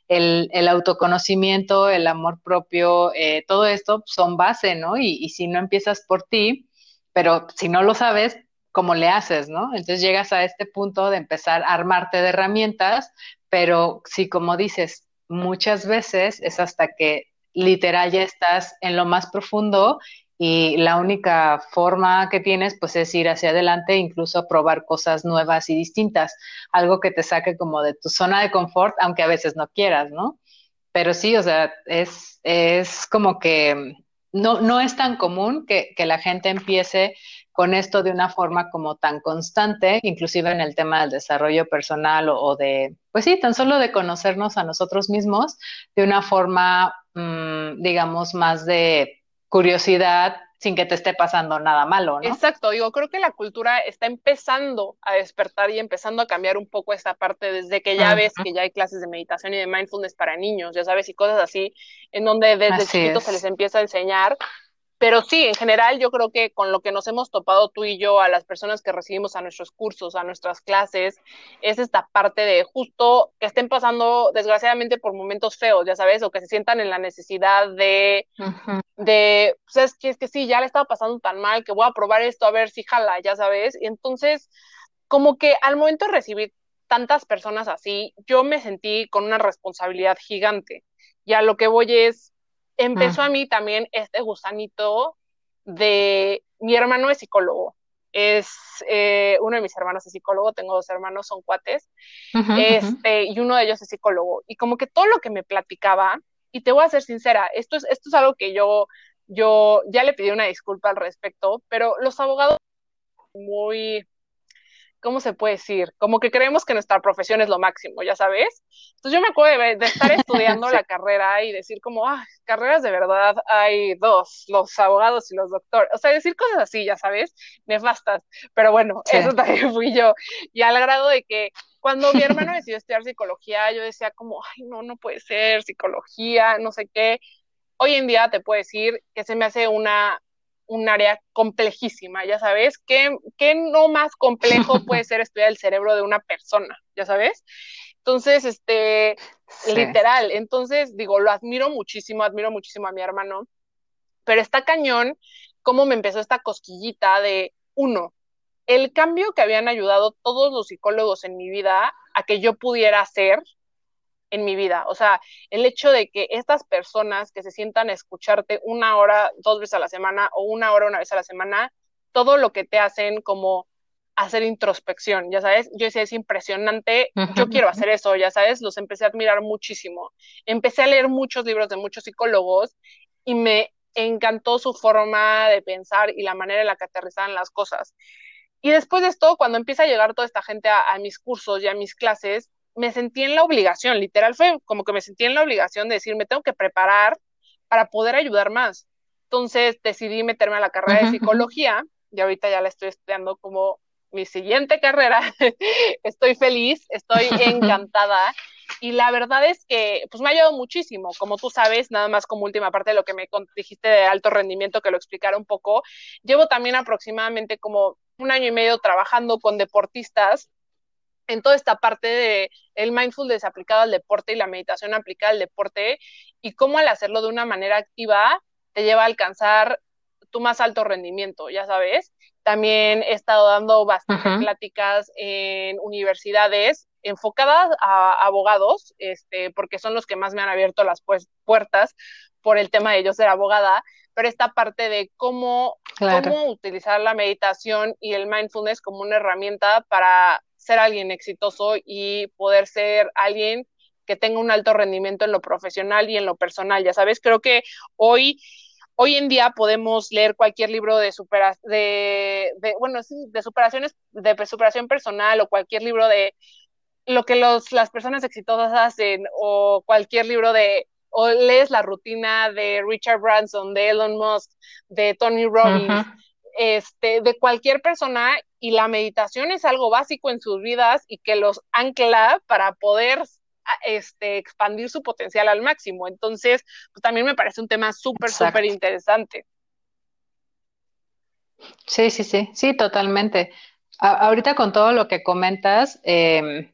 S1: el, autoconocimiento, el amor propio, eh, todo esto son base, ¿no? Y, y si no empiezas por ti, pero si no lo sabes, cómo le haces, ¿no? Entonces llegas a este punto de empezar a armarte de herramientas, pero sí, como dices, muchas veces es hasta que literal ya estás en lo más profundo y la única forma que tienes pues es ir hacia adelante, incluso probar cosas nuevas y distintas, algo que te saque como de tu zona de confort, aunque a veces no quieras, ¿no? Pero sí, o sea, es, es como que no, no es tan común que, que la gente empiece con esto de una forma como tan constante, inclusive en el tema del desarrollo personal o, de, pues sí, tan solo de conocernos a nosotros mismos de una forma, mm, digamos, más de curiosidad sin que te esté pasando nada malo, ¿no?
S3: Exacto, digo, creo que la cultura está empezando a despertar y empezando a cambiar un poco esta parte desde que ya ves que ya hay clases de meditación y de mindfulness para niños, ya sabes, y cosas así, en donde desde chiquitos se les empieza a enseñar pero sí, en general yo creo que con lo que nos hemos topado tú y yo a las personas que recibimos a nuestros cursos, a nuestras clases, es esta parte de justo que estén pasando desgraciadamente por momentos feos, ya sabes, o que se sientan en la necesidad de, de, pues es que, es que sí, ya le estaba pasando tan mal que voy a probar esto a ver si jala, ya sabes. Y entonces, como que al momento de recibir tantas personas así, yo me sentí con una responsabilidad gigante. Y a lo que voy es, empezó a mí también este gusanito de mi hermano es psicólogo. Es eh, uno de mis hermanos es psicólogo, tengo dos hermanos, son cuates, este, y uno de ellos es psicólogo. Y como que todo lo que me platicaba, y te voy a ser sincera, esto es, esto es algo que yo, yo ya le pedí una disculpa al respecto, pero los abogados muy ¿cómo se puede decir? Como que creemos que nuestra profesión es lo máximo, ya sabes. Entonces yo me acuerdo de, estar estudiando la carrera y decir como, ah, carreras de verdad hay dos, los abogados y los doctores. O sea, decir cosas así, ya sabes, nefastas. Pero bueno, eso también fui yo. Y al grado de que cuando mi hermano decidió estudiar psicología, yo decía como, ay, no, no puede ser, psicología, no sé qué. Hoy en día te puedo decir que se me hace una un área complejísima, ya sabes, ¿Qué, ¿Qué, no más complejo puede ser estudiar el cerebro de una persona, ya sabes? Entonces, este, literal, entonces digo, lo admiro muchísimo, admiro muchísimo a mi hermano, pero está cañón cómo me empezó esta cosquillita de, uno, el cambio que habían ayudado todos los psicólogos en mi vida a que yo pudiera hacer en mi vida. O sea, el hecho de que estas personas que se sientan a escucharte una hora, dos veces a la semana o una hora, una vez a la semana, todo lo que te hacen como hacer introspección, ya sabes, yo decía, es impresionante, yo quiero hacer eso, ya sabes, los empecé a admirar muchísimo. Empecé a leer muchos libros de muchos psicólogos y me encantó su forma de pensar y la manera en la que aterrizaban las cosas. Y después de esto, cuando empieza a llegar toda esta gente a, a mis cursos y a mis clases, me sentí en la obligación, literal fue como que me sentí en la obligación de decir, me tengo que preparar para poder ayudar más. Entonces decidí meterme a la carrera de psicología y ahorita ya la estoy estudiando como mi siguiente carrera. estoy feliz, estoy encantada y la verdad es que pues me ha ayudado muchísimo, como tú sabes, nada más como última parte de lo que me dijiste de alto rendimiento, que lo explicara un poco. Llevo también aproximadamente como un año y medio trabajando con deportistas en toda esta parte de el mindfulness aplicado al deporte y la meditación aplicada al deporte y cómo al hacerlo de una manera activa te lleva a alcanzar tu más alto rendimiento, ya sabes. También he estado dando bastantes pláticas en universidades enfocadas a abogados, este, porque son los que más me han abierto las puertas por el tema de yo ser abogada, pero esta parte de cómo, cómo utilizar la meditación y el mindfulness como una herramienta para ser alguien exitoso y poder ser alguien que tenga un alto rendimiento en lo profesional y en lo personal. Ya sabes, creo que hoy hoy en día podemos leer cualquier libro de supera, de, de, bueno, de superaciones, de superación personal o cualquier libro de lo que los, las personas exitosas hacen o cualquier libro de o lees la rutina de Richard Branson, de Elon Musk, de Tony Robbins, este, de cualquier persona y la meditación es algo básico en sus vidas y que los ancla para poder este, expandir su potencial al máximo. Entonces, pues también me parece un tema súper, súper interesante.
S1: Sí, sí, sí, sí, totalmente. ahorita con todo lo que comentas, em,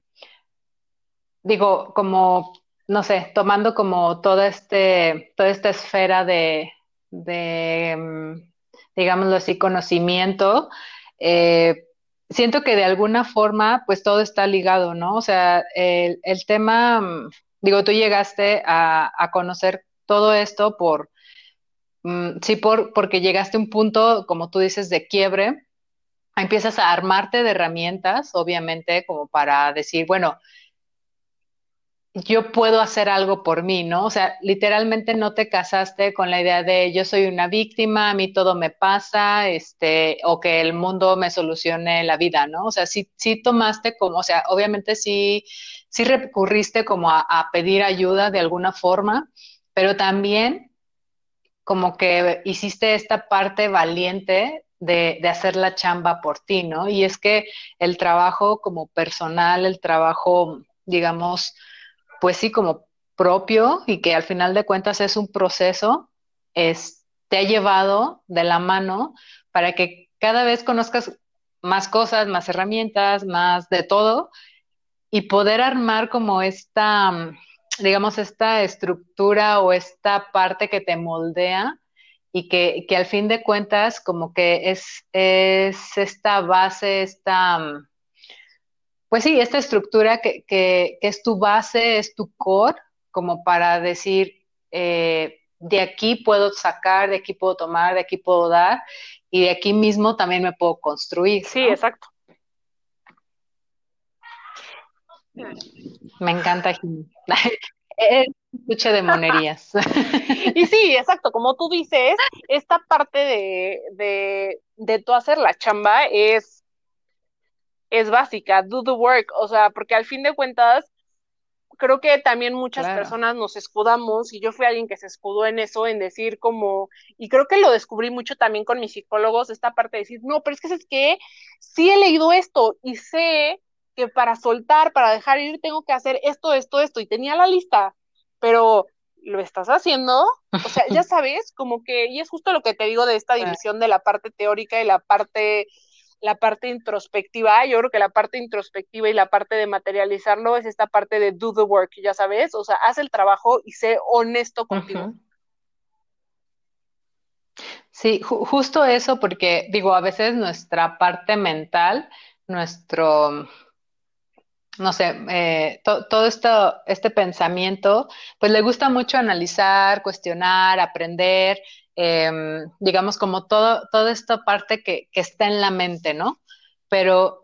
S1: digo, como, no sé, tomando como toda, este, toda esta esfera de, de em, digámoslo así, conocimiento, eh, siento que de alguna forma, pues todo está ligado, ¿no? O sea, el, tema, mm, digo, tú llegaste a, conocer todo esto por, mm, sí, por, porque llegaste a un punto, como tú dices, de quiebre, empiezas a armarte de herramientas, obviamente, como para decir, bueno, yo puedo hacer algo por mí, ¿no? O sea, literalmente no te casaste con la idea de yo soy una víctima, a mí todo me pasa, este, o que el mundo me solucione la vida, ¿no? O sea, sí, sí tomaste como, o sea, obviamente sí, sí recurriste como a, pedir ayuda de alguna forma, pero también como que hiciste esta parte valiente de, de, hacer la chamba por ti, ¿no? Y es que el trabajo como personal, el trabajo, digamos, pues sí, como propio y que al final de cuentas es un proceso, es, te ha llevado de la mano para que cada vez conozcas más cosas, más herramientas, más de todo y poder armar como esta, digamos, esta estructura o esta parte que te moldea y que, que al fin de cuentas como que es, es esta base, esta pues sí, esta estructura que, que, es tu base, es tu core, como para decir, eh, de aquí puedo sacar, de aquí puedo tomar, de aquí puedo dar, y de aquí mismo también me puedo construir.
S3: Sí, exacto.
S1: Me encanta, Es escucha de monerías.
S3: y sí, exacto, como tú dices, esta parte de, de, de tú hacer la chamba es es básica, do the work, o sea, porque al fin de cuentas, creo que también muchas personas nos escudamos, y yo fui alguien que se escudó en eso, en decir como, y creo que lo descubrí mucho también con mis psicólogos, esta parte de decir, no, pero es que es que sí he leído esto y sé que para soltar, para dejar ir, tengo que hacer esto, esto, esto, y tenía la lista, pero lo estás haciendo, o sea, ya sabes, como que, y es justo lo que te digo de esta división de la parte teórica y la parte la parte introspectiva, yo creo que la parte introspectiva y la parte de materializarlo es esta parte de do the work, ya sabes, o sea, haz el trabajo y sé honesto contigo.
S1: Sí, justo eso, porque digo, a veces nuestra parte mental, nuestro, no sé, eh, todo esto, este pensamiento, pues le gusta mucho analizar, cuestionar, aprender, Em, digamos, como todo, toda esta parte que, que está en la mente, ¿no? Pero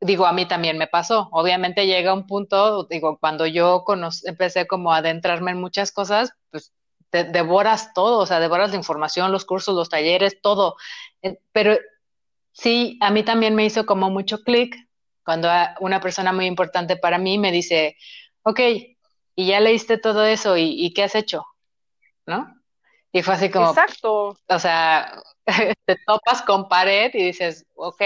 S1: digo, a mí también me pasó. Obviamente llega un punto, digo, cuando yo empecé como a adentrarme en muchas cosas, pues devoras todo, o sea, devoras la información, los cursos, los talleres, todo. Pero sí, a mí también me hizo como mucho clic cuando una persona muy importante para mí me dice, ok, y ya leíste todo eso, ¿y, y qué has hecho? ¿No? Y fue así como,
S3: Exacto.
S1: o sea, te topas con pared y dices, ok,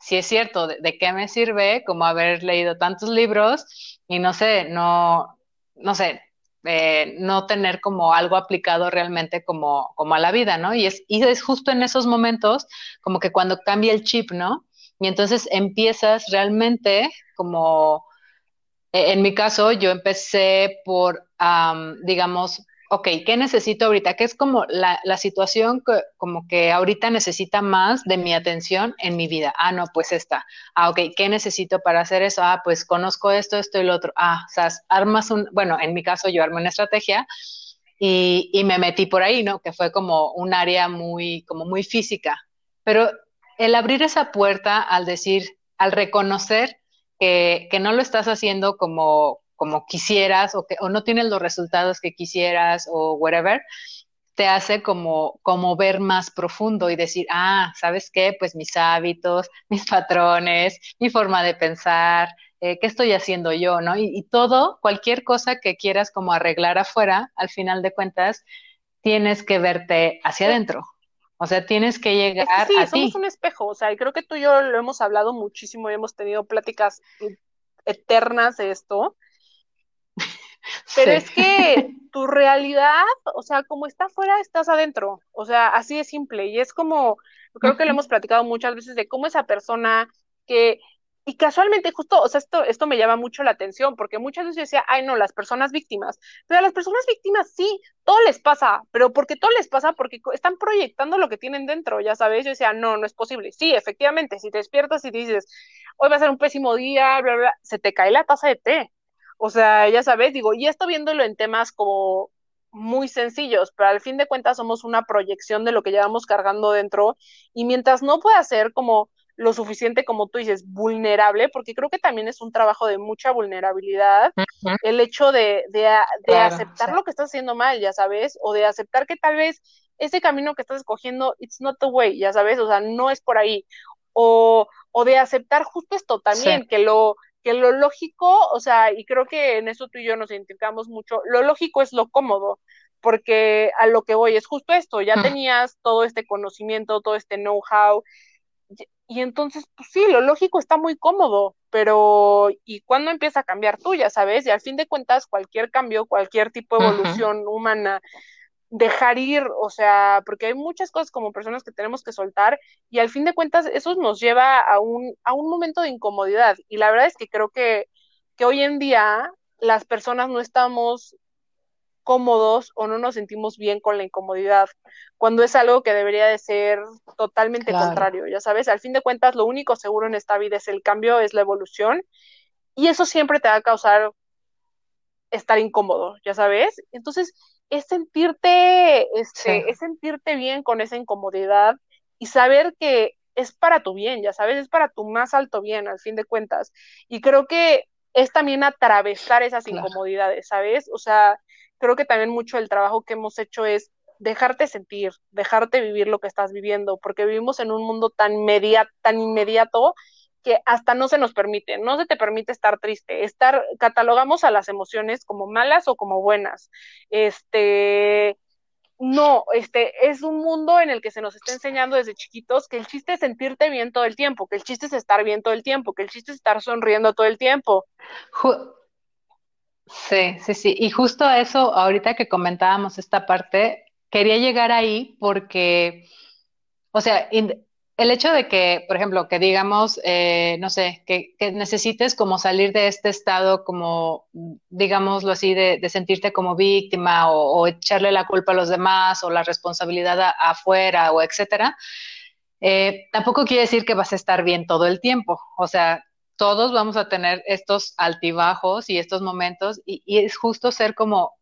S1: si es cierto, ¿de, qué me sirve como haber leído tantos libros y no sé, no, no sé, eh, no tener como algo aplicado realmente como, como a la vida, ¿no? Y es, y es justo en esos momentos como que cuando cambia el chip, ¿no? Y entonces empiezas realmente como, e, en mi caso, yo empecé por, digamos, ok, ¿qué necesito ahorita? ¿Qué es como la, la, situación que como que ahorita necesita más de mi atención en mi vida? Ah, no, pues esta. Ah, ok, ¿qué necesito para hacer eso? Ah, pues conozco esto, esto y lo otro. Ah, o sea, armas un, bueno, en mi caso yo armo una estrategia y, y me metí por ahí, ¿no? Que fue como un área muy, como muy física. Pero el abrir esa puerta al decir, al reconocer que, que no lo estás haciendo como como quisieras o, que, o no tienes los resultados que quisieras o whatever, te hace como, como ver más profundo y decir, ah, ¿sabes qué? Pues mis hábitos, mis patrones, mi forma de pensar, eh, qué estoy haciendo yo, ¿no? Y, todo, cualquier cosa que quieras como arreglar afuera, al final de cuentas, tienes que verte hacia adentro. O sea, tienes que llegar es
S3: sí, somos un espejo, o sea, y creo que tú y yo lo hemos hablado muchísimo y hemos tenido pláticas eternas de esto, pero es que tu realidad, o sea, como está afuera, estás adentro. O sea, así de simple. Y es como, creo que lo hemos platicado muchas veces de cómo esa persona que, y casualmente justo, o sea, esto, esto me llama mucho la atención, porque muchas veces yo decía, ay no, las personas víctimas, pero a las personas víctimas sí, todo les pasa, pero porque todo les pasa porque están proyectando lo que tienen dentro, ya sabes, yo decía, no, no es posible. Sí, efectivamente, si te despiertas y dices, hoy va a ser un pésimo día, bla, bla, se te cae la taza de té. O sea, ya sabes, digo, y esto viéndolo en temas como muy sencillos, pero al fin de cuentas somos una proyección de lo que llevamos cargando dentro y mientras no pueda ser como lo suficiente, como tú dices, vulnerable, porque creo que también es un trabajo de mucha vulnerabilidad, el hecho de, de, aceptar lo que estás haciendo mal, ya sabes, o de aceptar que tal vez ese camino que estás escogiendo, it's not the way, ya sabes, o sea, no es por ahí, o, o de aceptar justo esto también, que lo que lo lógico, o sea, y creo que en eso tú y yo nos identificamos mucho, lo lógico es lo cómodo, porque a lo que voy es justo esto, ya tenías todo este conocimiento, todo este know-how, y entonces, pues sí, lo lógico está muy cómodo, pero ¿y cuándo empieza a cambiar tú, ya sabes? Y al fin de cuentas, cualquier cambio, cualquier tipo de evolución humana dejar ir, o sea, porque hay muchas cosas como personas que tenemos que soltar y al fin de cuentas eso nos lleva a un, a un momento de incomodidad. Y la verdad es que creo que, que hoy en día las personas no estamos cómodos o no nos sentimos bien con la incomodidad, cuando es algo que debería de ser totalmente contrario, ya sabes, al fin de cuentas lo único seguro en esta vida es el cambio, es la evolución, y eso siempre te va a causar estar incómodo, ya sabes. Entonces, es sentirte, este, es sentirte bien con esa incomodidad y saber que es para tu bien, ya sabes, es para tu más alto bien, al fin de cuentas. Y creo que es también atravesar esas incomodidades, ¿sabes? O sea, creo que también mucho del trabajo que hemos hecho es dejarte sentir, dejarte vivir lo que estás viviendo, porque vivimos en un mundo tan, tan inmediato que hasta no se nos permite, no se te permite estar triste, estar, catalogamos a las emociones como malas o como buenas. Este, no, este, es un mundo en el que se nos está enseñando desde chiquitos que el chiste es sentirte bien todo el tiempo, que el chiste es estar bien todo el tiempo, que el chiste es estar sonriendo todo el tiempo.
S1: Sí, sí, sí. Y justo eso, ahorita que comentábamos esta parte, quería llegar ahí porque, o sea, el hecho de que, por ejemplo, que digamos, eh, no sé, que, necesites como salir de este estado como, digámoslo así, de, sentirte como víctima o, echarle la culpa a los demás o la responsabilidad afuera o etcétera, eh, tampoco quiere decir que vas a estar bien todo el tiempo. O sea, todos vamos a tener estos altibajos y estos momentos y, y es justo ser como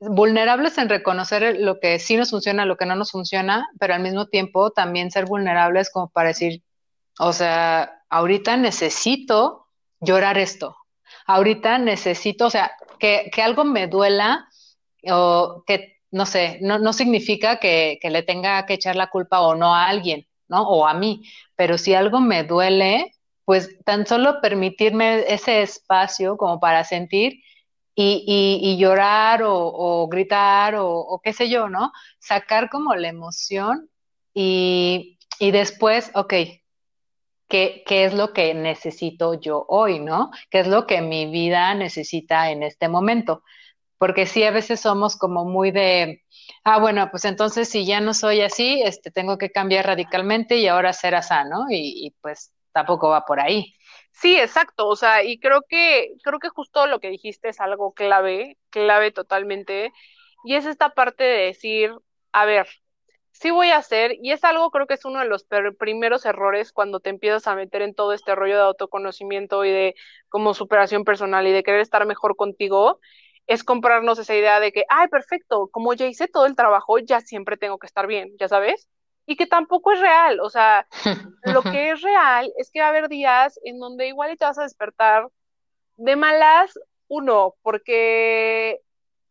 S1: vulnerables en reconocer lo que sí nos funciona, lo que no nos funciona, pero al mismo tiempo también ser vulnerables como para decir, o sea, ahorita necesito llorar esto, ahorita necesito, o sea, que, que algo me duela o que, no sé, no, no significa que, que le tenga que echar la culpa o no a alguien, ¿no? O a mí, pero si algo me duele, pues tan solo permitirme ese espacio como para sentir y, llorar o, gritar o, qué sé yo, ¿no? Sacar como la emoción y, después, ok, ¿qué, ¿qué, es lo que necesito yo hoy, ¿no? ¿Qué es lo que mi vida necesita en este momento? Porque sí, a veces somos como muy de, ah, bueno, pues entonces si ya no soy así, este, tengo que cambiar radicalmente y ahora ser así, ¿no? Y, y pues tampoco va por ahí.
S3: Sí, exacto, o sea, y creo que, creo que justo lo que dijiste es algo clave, clave totalmente, Y es esta parte de decir, a ver, sí voy a hacer, y es algo, creo que es uno de los primeros errores cuando te empiezas a meter en todo este rollo de autoconocimiento y de como superación personal y de querer estar mejor contigo, es comprarnos esa idea de que, ay, perfecto, como ya hice todo el trabajo, ya siempre tengo que estar bien, ya sabes, y que tampoco es real, o sea, lo que es real es que va a haber días en donde igual te vas a despertar de malas, uno, porque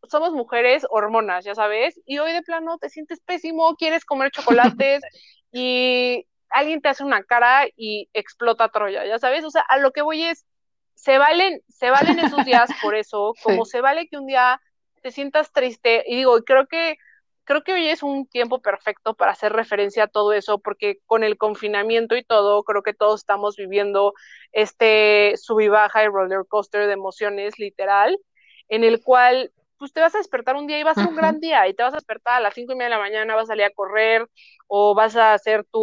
S3: somos mujeres hormonas, ya sabes, y hoy de plano te sientes pésimo, quieres comer chocolates y alguien te hace una cara y explota Troya, ya sabes, o sea, a lo que voy es, se valen, se valen esos días por eso, como se vale que un día te sientas triste, y digo, creo que creo que hoy es un tiempo perfecto para hacer referencia a todo eso, porque con el confinamiento y todo, creo que todos estamos viviendo este sub y baja y roller coaster de emociones, literal, en el cual pues te vas a despertar un día y va a ser un gran día y te vas a despertar a las cinco y media de la mañana, vas a salir a correr o vas a hacer tu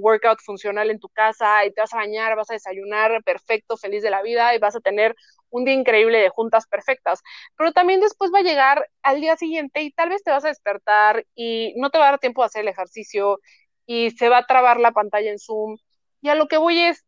S3: workout funcional en tu casa y te vas a bañar, vas a desayunar perfecto, feliz de la vida y vas a tener un día increíble de juntas perfectas. Pero también después va a llegar al día siguiente y tal vez te vas a despertar y no te va a dar tiempo de hacer el ejercicio y se va a trabar la pantalla en Zoom. Y a lo que voy es,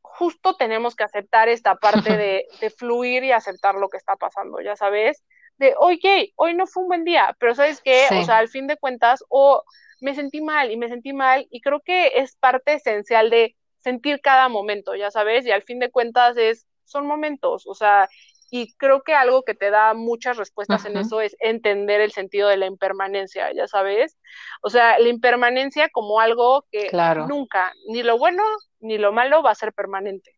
S3: justo tenemos que aceptar esta parte de, de fluir y aceptar lo que está pasando, ya sabes de, oye, hoy no fue un buen día, pero ¿sabes qué? O sea, al fin de cuentas, o me sentí mal y me sentí mal y creo que es parte esencial de sentir cada momento, ya sabes, y al fin de cuentas es, son momentos, o sea, y creo que algo que te da muchas respuestas en eso es entender el sentido de la impermanencia, ya sabes, o sea, la impermanencia como algo que nunca, ni lo bueno ni lo malo va a ser permanente.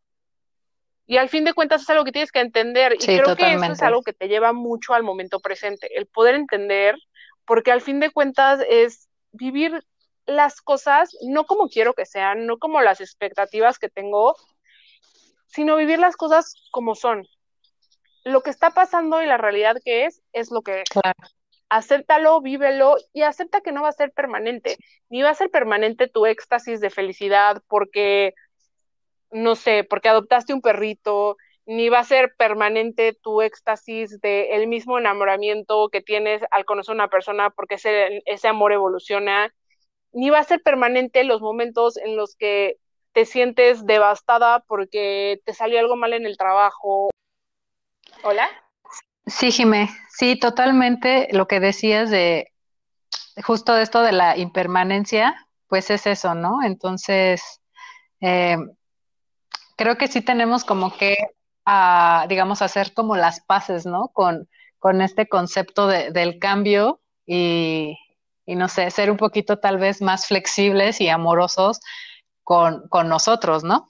S3: Y al fin de cuentas es algo que tienes que entender. Y creo que eso es algo que te lleva mucho al momento presente, el poder entender, porque al fin de cuentas es vivir las cosas no como quiero que sean, no como las expectativas que tengo, sino vivir las cosas como son. Lo que está pasando y la realidad que es, es lo que es. Claro. Acéptalo, vívelo y acepta que no va a ser permanente, ni va a ser permanente tu éxtasis de felicidad porque no sé, porque adoptaste un perrito, ni va a ser permanente tu éxtasis de el mismo enamoramiento que tienes al conocer a una persona porque ese, ese amor evoluciona, ni va a ser permanente los momentos en los que te sientes devastada porque te salió algo mal en el trabajo. ¿Hola?
S1: Sí, Jimé, sí, totalmente lo que decías de justo esto de la impermanencia, pues es eso, ¿no? Entonces, eh, creo que sí tenemos como que, uh, digamos, hacer como las paces, ¿no? Con, con este concepto de, del cambio y, y, no sé, ser un poquito tal vez más flexibles y amorosos con, con nosotros, ¿no?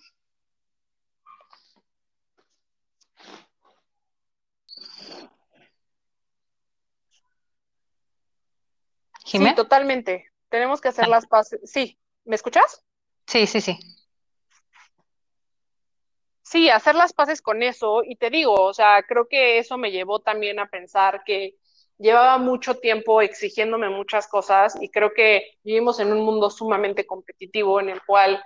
S3: Sí, totalmente. Tenemos que hacer ah. las paces. Sí, ¿me escuchas?
S1: Sí, sí, sí
S3: sí, hacer las paces con eso, y te digo, o sea, creo que eso me llevó también a pensar que llevaba mucho tiempo exigiéndome muchas cosas y creo que vivimos en un mundo sumamente competitivo en el cual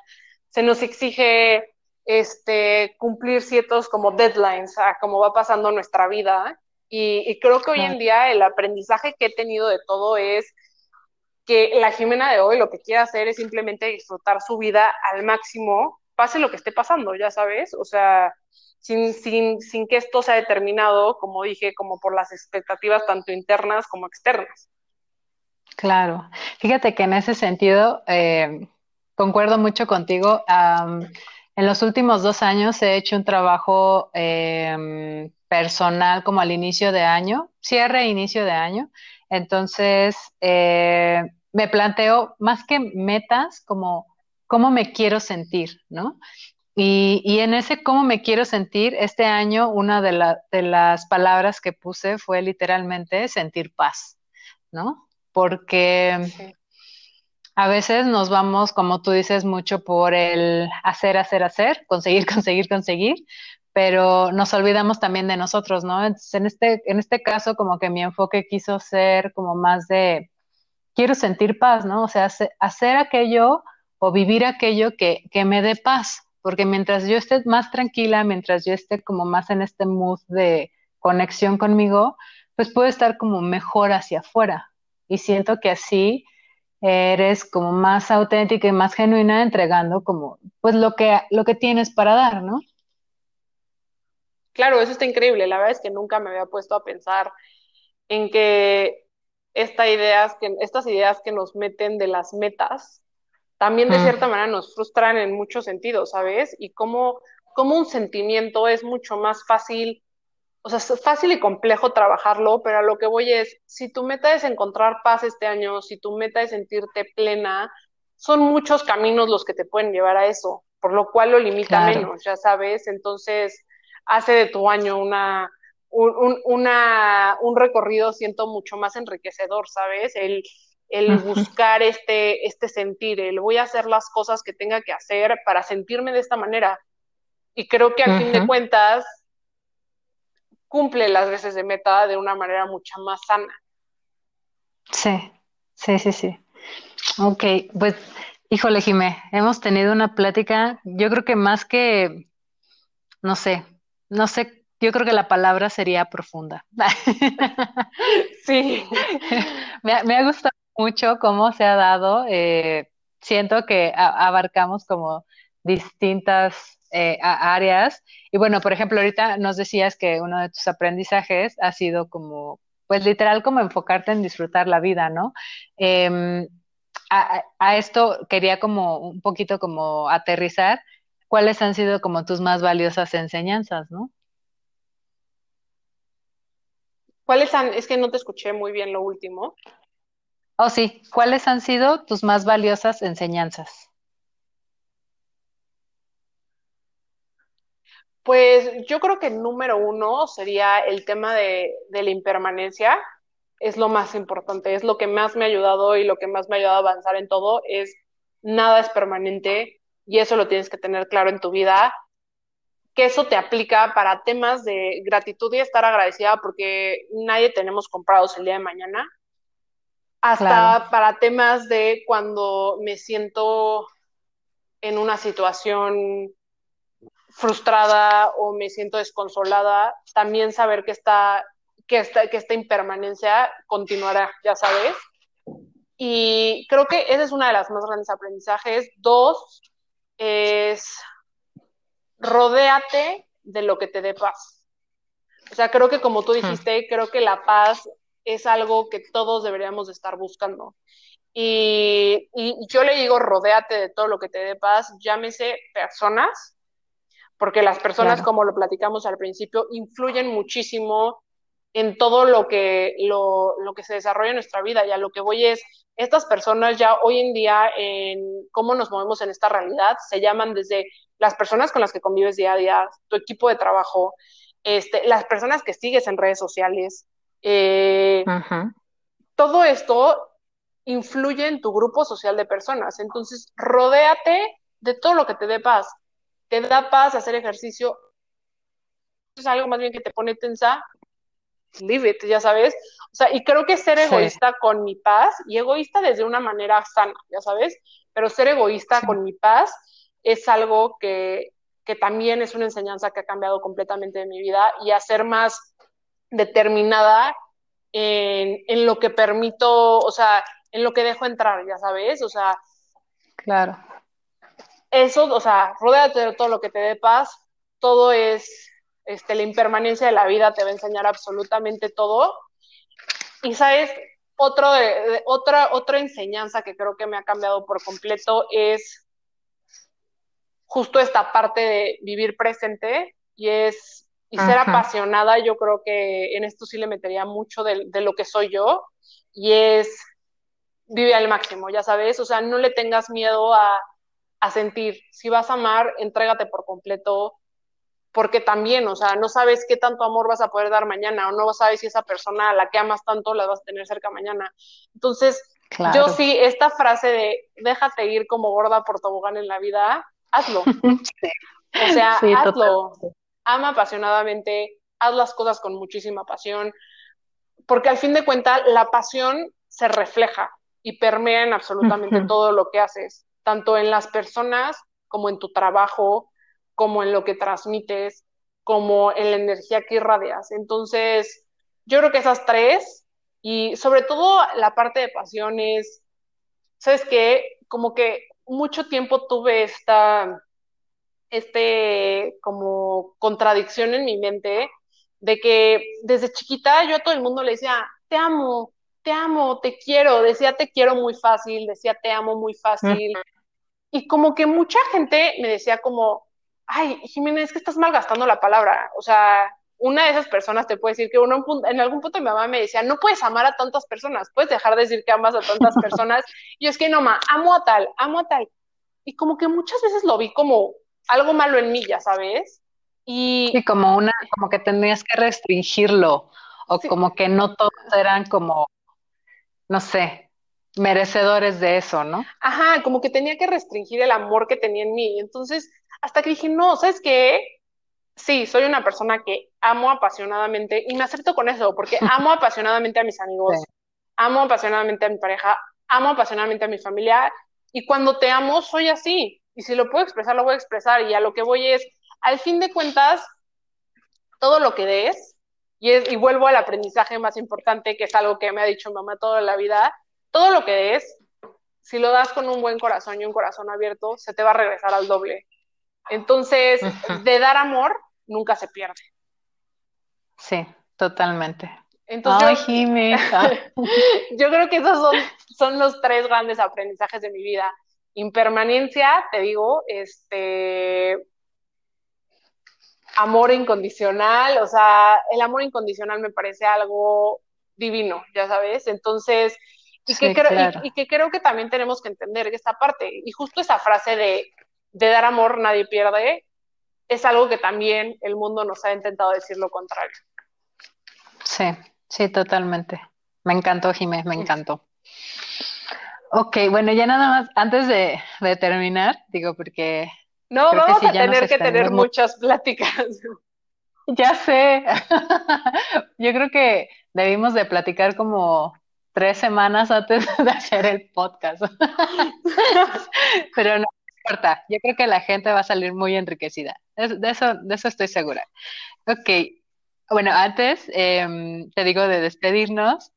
S3: se nos exige este cumplir ciertos como deadlines a cómo va pasando nuestra vida y, creo que hoy en día el aprendizaje que he tenido de todo es que la Jimena de hoy lo que quiere hacer es simplemente disfrutar su vida al máximo pase lo que esté pasando, ya sabes, o sea, sin, sin, sin que esto sea determinado, como dije, como por las expectativas tanto internas como externas.
S1: Claro, fíjate que en ese sentido eh, concuerdo mucho contigo. en los últimos dos años he hecho un trabajo em, personal como al inicio de año, cierre e inicio de año. Entonces, eh, me planteo más que metas como cómo me quiero sentir, ¿no? Y, en ese cómo me quiero sentir, este año una de, de las palabras que puse fue literalmente sentir paz, ¿no? Porque a veces nos vamos, como tú dices, mucho por el hacer, hacer, hacer, conseguir, conseguir, conseguir, pero nos olvidamos también de nosotros, ¿no? Entonces, en este, en este caso, como que mi enfoque quiso ser como más de, quiero sentir paz, ¿no? O sea, hacer aquello o vivir aquello que, que me dé paz, porque mientras yo esté más tranquila, mientras yo esté como más en este mood de conexión conmigo, pues puedo estar como mejor hacia afuera. Y siento que así eres como más auténtica y más genuina entregando como pues lo que lo que tienes para dar, ¿no?
S3: Claro, eso está increíble. La verdad es que nunca me había puesto a pensar en que esta ideas que, estas ideas que nos meten de las metas también de cierta manera nos frustran en muchos sentidos, ¿sabes? Y cómo, cómo un sentimiento es mucho más fácil o sea, es fácil y complejo trabajarlo, pero a lo que voy es, si tu meta es encontrar paz este año, si tu meta es sentirte plena, son muchos caminos los que te pueden llevar a eso, por lo cual lo limita menos, ya sabes, entonces hace de tu año una, un, una, un recorrido, siento, mucho más enriquecedor, ¿sabes? El, el buscar este, este sentir, el voy a hacer las cosas que tenga que hacer para sentirme de esta manera. Y creo que al fin de cuentas, cumple las veces de meta de una manera mucho más sana.
S1: Sí, sí, sí, sí. Ok, pues, híjole, Jimé, hemos tenido una plática, yo creo que más que, no sé, no sé, yo creo que la palabra sería profunda.
S3: sí.
S1: me, ha gustado mucho cómo se ha dado. Eh, siento que abarcamos como distintas eh, áreas. Y bueno, por ejemplo, ahorita nos decías que uno de tus aprendizajes ha sido como, pues literal, como enfocarte en disfrutar la vida, ¿no? Em, a, esto quería como un poquito como aterrizar. ¿Cuáles han sido como tus más valiosas enseñanzas, no?
S3: ¿Cuáles han, es que no te escuché muy bien lo último?
S1: Oh, sí, ¿cuáles han sido tus más valiosas enseñanzas?
S3: Pues yo creo que número uno sería el tema de, la impermanencia. Es lo más importante, es lo que más me ha ayudado y lo que más me ha ayudado a avanzar en todo. Es nada es permanente y eso lo tienes que tener claro en tu vida. Que eso te aplica para temas de gratitud y estar agradecida porque nadie tenemos comprados el día de mañana. Hasta para temas de cuando me siento en una situación frustrada o me siento desconsolada, también saber que esta, que esta, que esta impermanencia continuará, ya sabes. Y creo que esa es una de las más grandes aprendizajes. Dos, es rodéate de lo que te dé paz. O sea, creo que como tú dijiste, creo que la paz es algo que todos deberíamos estar buscando. Y, y, yo le digo, rodéate de todo lo que te dé paz, llámese personas, porque las personas, como lo platicamos al principio, influyen muchísimo en todo lo que, lo, lo, que se desarrolla en nuestra vida. Y a lo que voy es, estas personas ya hoy en día, en cómo nos movemos en esta realidad, se llaman desde las personas con las que convives día a día, tu equipo de trabajo, este, las personas que sigues en redes sociales. Eh, todo esto influye en tu grupo social de personas. Entonces, rodéate de todo lo que te dé paz. Te da paz hacer ejercicio, es algo más bien que te pone tensa, leave it, ya sabes. O sea, y creo que ser egoísta con mi paz, y egoísta desde una manera sana, ya sabes, pero ser egoísta con mi paz es algo que, que también es una enseñanza que ha cambiado completamente de mi vida y a ser más determinada en, en lo que permito, o sea, en lo que dejo entrar, ya sabes, o sea.
S1: Claro
S3: eso, o sea, rodéate de todo lo que te dé paz, todo es, este, la impermanencia de la vida te va a enseñar absolutamente todo. Y sabes, otro otra, otra enseñanza que creo que me ha cambiado por completo es justo esta parte de vivir presente y es y ser apasionada, yo creo que en esto sí le metería mucho de, de, lo que soy yo, y es vive al máximo, ya sabes, o sea, no le tengas miedo a, a sentir. Si vas a amar, entrégate por completo, porque también, o sea, no sabes qué tanto amor vas a poder dar mañana o no sabes si esa persona a la que amas tanto la vas a tener cerca mañana. Entonces, yo sí, esta frase de déjate ir como gorda por tobogán en la vida, hazlo. O sea, hazlo. Ama apasionadamente, haz las cosas con muchísima pasión, porque al fin de cuentas la pasión se refleja y permea en absolutamente todo lo que haces tanto en las personas como en tu trabajo, como en lo que transmites, como en la energía que irradias. Entonces, yo creo que esas tres, y sobre todo la parte de pasiones, ¿sabes qué? Como que mucho tiempo tuve esta, este, como contradicción en mi mente de que desde chiquita yo a todo el mundo le decía, te amo, te amo, te quiero, decía te quiero muy fácil, decía te amo muy fácil. Y como que mucha gente me decía como, ay, Jiménez, es que estás malgastando la palabra. O sea, una de esas personas te puede decir que uno en algún punto mi mamá me decía, no puedes amar a tantas personas, puedes dejar de decir que amas a tantas personas. y es que no, ma, amo a tal, amo a tal. Y como que muchas veces lo vi como algo malo en mí, ya sabes. Y
S1: sí, como una, como que tenías que restringirlo, o como que no todos eran como, no sé, merecedores de eso, ¿no?
S3: Ajá, como que tenía que restringir el amor que tenía en mí. Entonces, hasta que dije, no, ¿sabes qué? Sí, soy una persona que amo apasionadamente y me acepto con eso, porque amo apasionadamente a mis amigos, amo apasionadamente a mi pareja, amo apasionadamente a mi familia y cuando te amo soy así. Y si lo puedo expresar, lo voy a expresar. Y a lo que voy es, al fin de cuentas, todo lo que des, y, es, y vuelvo al aprendizaje más importante, que es algo que me ha dicho mamá toda la vida, todo lo que des, si lo das con un buen corazón y un corazón abierto, se te va a regresar al doble. Entonces, de dar amor, nunca se pierde.
S1: Sí, totalmente.
S3: Entonces, yo creo que esos son, son los tres grandes aprendizajes de mi vida. Impermanencia, te digo, este, amor incondicional, o sea, el amor incondicional me parece algo divino, ya sabes. Entonces, y, que, creo, y, que creo que también tenemos que entender esta parte. Y justo esa frase de, de dar amor nadie pierde, es algo que también el mundo nos ha intentado decir lo contrario.
S1: Sí, sí, totalmente. Me encantó, Jiménez, me encantó. Ok, bueno, ya nada más, antes de, terminar, digo, porque...
S3: No, vamos a tener que tener muchas pláticas.
S1: Ya sé. Yo creo que debimos de platicar como tres semanas antes de hacer el podcast. Pero no importa, yo creo que la gente va a salir muy enriquecida. De eso, de eso estoy segura. Ok, bueno, antes em, te digo de despedirnos,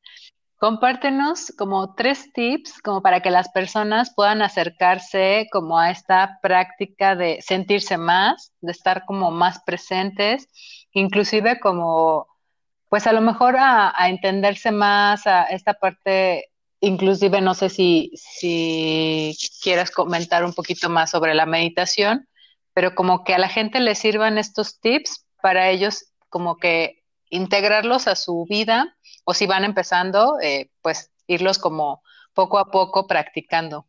S1: compártenos como tres tips como para que las personas puedan acercarse como a esta práctica de sentirse más, de estar como más presentes, inclusive como pues a lo mejor a, entenderse más a esta parte, inclusive no sé si, si quieras comentar un poquito más sobre la meditación, pero como que a la gente le sirvan estos tips para ellos como que integrarlos a su vida o si van empezando, eh, pues irlos como poco a poco practicando.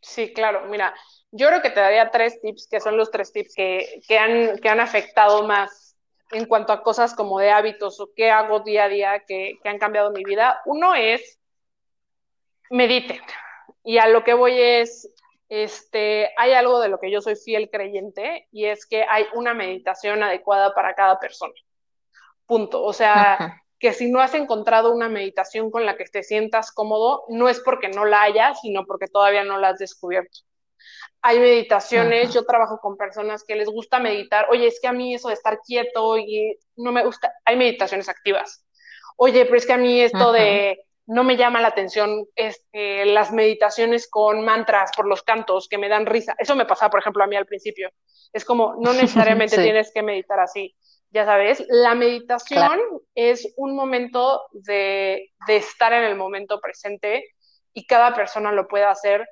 S3: Sí, claro, mira, yo creo que te daría tres tips, que son los tres tips que, que, han, que han afectado más en cuanto a cosas como de hábitos o qué hago día a día que, han cambiado mi vida. Uno es mediten. Y a lo que voy es, este, hay algo de lo que yo soy fiel creyente y es que hay una meditación adecuada para cada persona. Punto. O sea, que si no has encontrado una meditación con la que te sientas cómodo, no es porque no la haya, sino porque todavía no la has descubierto hay meditaciones, yo trabajo con personas que les gusta meditar, oye, es que a mí eso de estar quieto y no me gusta, hay meditaciones activas. Oye, pero es que a mí esto de no me llama la atención este, las meditaciones con mantras por los cantos que me dan risa. Eso me pasaba, por ejemplo, a mí al principio. Es como, no necesariamente tienes que meditar así. Ya sabes, la meditación es un momento de, de estar en el momento presente y cada persona lo puede hacer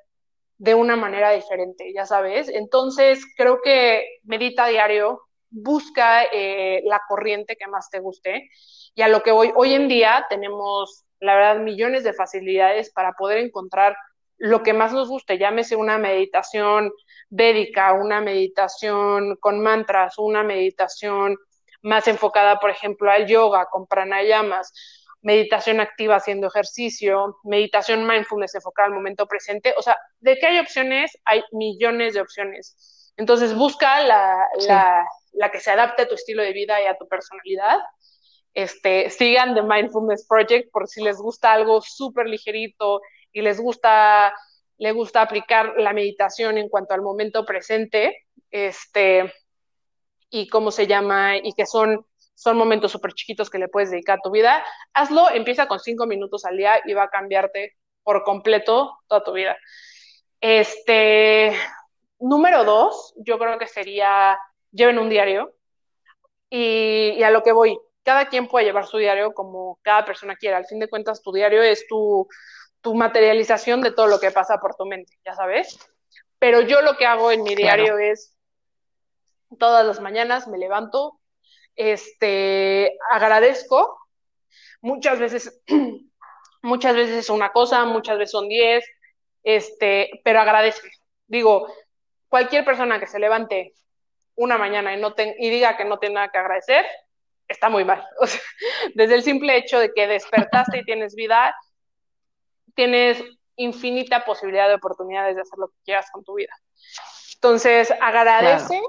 S3: de una manera diferente, ya sabes. Entonces, creo que medita diario, busca eh, la corriente que más te guste. Y a lo que hoy, hoy en día tenemos, la verdad, millones de facilidades para poder encontrar lo que más nos guste, llámese una meditación védica, una meditación con mantras, una meditación más enfocada, por ejemplo, al yoga, con pranayamas, meditación activa haciendo ejercicio, meditación mindfulness enfocada al momento presente. O sea, de qué hay opciones, hay millones de opciones. Entonces busca la, la, que se adapte a tu estilo de vida y a tu personalidad. Este, sigan The Mindfulness Project por si les gusta algo súper ligerito y les gusta, les gusta aplicar la meditación en cuanto al momento presente. Este, y cómo se llama, y que son son momentos súper chiquitos que le puedes dedicar a tu vida. Hazlo, empieza con cinco minutos al día y va a cambiarte por completo toda tu vida. Este, número dos, yo creo que sería, lleven un diario y, a lo que voy, cada quien puede llevar su diario como cada persona quiera. Al fin de cuentas, tu diario es tu, tu materialización de todo lo que pasa por tu mente, ya sabes. Pero yo lo que hago en mi diario es, todas las mañanas me levanto, este, agradezco, muchas veces, muchas veces es una cosa, muchas veces son diez, este, pero agradezco. Digo, cualquier persona que se levante una mañana y, no y diga que no tiene nada que agradecer, está muy mal. desde el simple hecho de que despertaste y tienes vida, tienes infinita posibilidad de oportunidades de hacer lo que quieras con tu vida. Entonces, agradece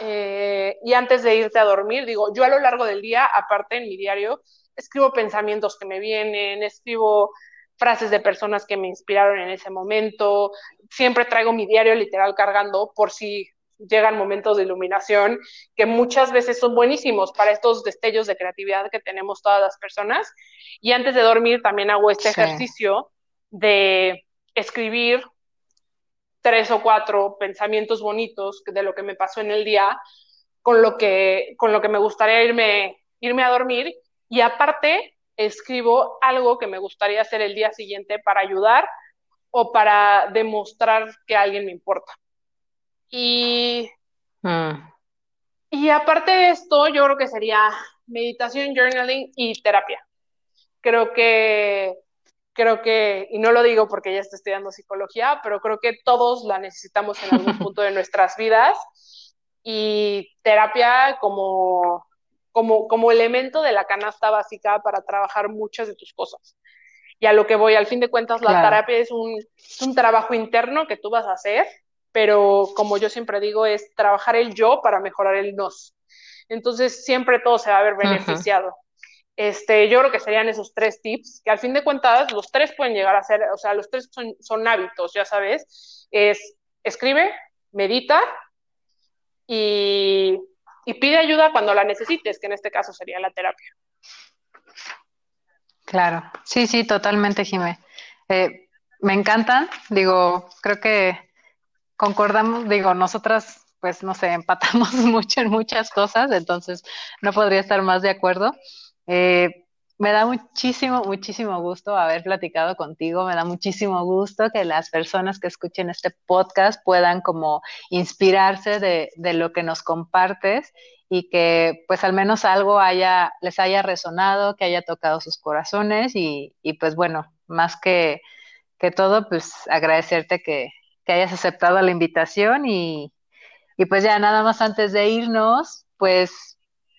S3: eh, y antes de irte a dormir, digo, yo a lo largo del día, aparte en mi diario, escribo pensamientos que me vienen, escribo frases de personas que me inspiraron en ese momento, siempre traigo mi diario literal cargando por si llegan momentos de iluminación que muchas veces son buenísimos para estos destellos de creatividad que tenemos todas las personas. Y antes de dormir también hago este ejercicio de escribir tres o cuatro pensamientos bonitos de lo que me pasó en el día, con lo que, con lo que me gustaría irme, irme a dormir. Y aparte, escribo algo que me gustaría hacer el día siguiente para ayudar o para demostrar que a alguien me importa. Y, mm. y aparte de esto, yo creo que sería meditación, journaling y terapia. Creo que creo que, y no lo digo porque ya estoy estudiando psicología, pero creo que todos la necesitamos en algún punto de nuestras vidas y terapia como, como, como elemento de la canasta básica para trabajar muchas de tus cosas. Y a lo que voy, al fin de cuentas, la terapia es un, un trabajo interno que tú vas a hacer, pero como yo siempre digo, es trabajar el yo para mejorar el nos. Entonces, siempre todo se va a ver beneficiado. Este, yo creo que serían esos tres tips, que al fin de cuentas los tres pueden llegar a ser, o sea, los tres son, hábitos, ya sabes, es escribe, medita y, pide ayuda cuando la necesites, que en este caso sería la terapia.
S1: Claro, sí, sí, totalmente, Jimé. Eh, me encantan, digo, creo que concordamos, digo, nosotras, pues, no sé, empatamos mucho en muchas cosas, entonces no podría estar más de acuerdo. Eh, me da muchísimo, muchísimo gusto haber platicado contigo. Me da muchísimo gusto que las personas que escuchen este podcast puedan como inspirarse de, lo que nos compartes y que pues al menos algo haya, les haya resonado, que haya tocado sus corazones y, pues bueno, más que, que todo, pues agradecerte que, que hayas aceptado la invitación y, y pues ya nada más antes de irnos, pues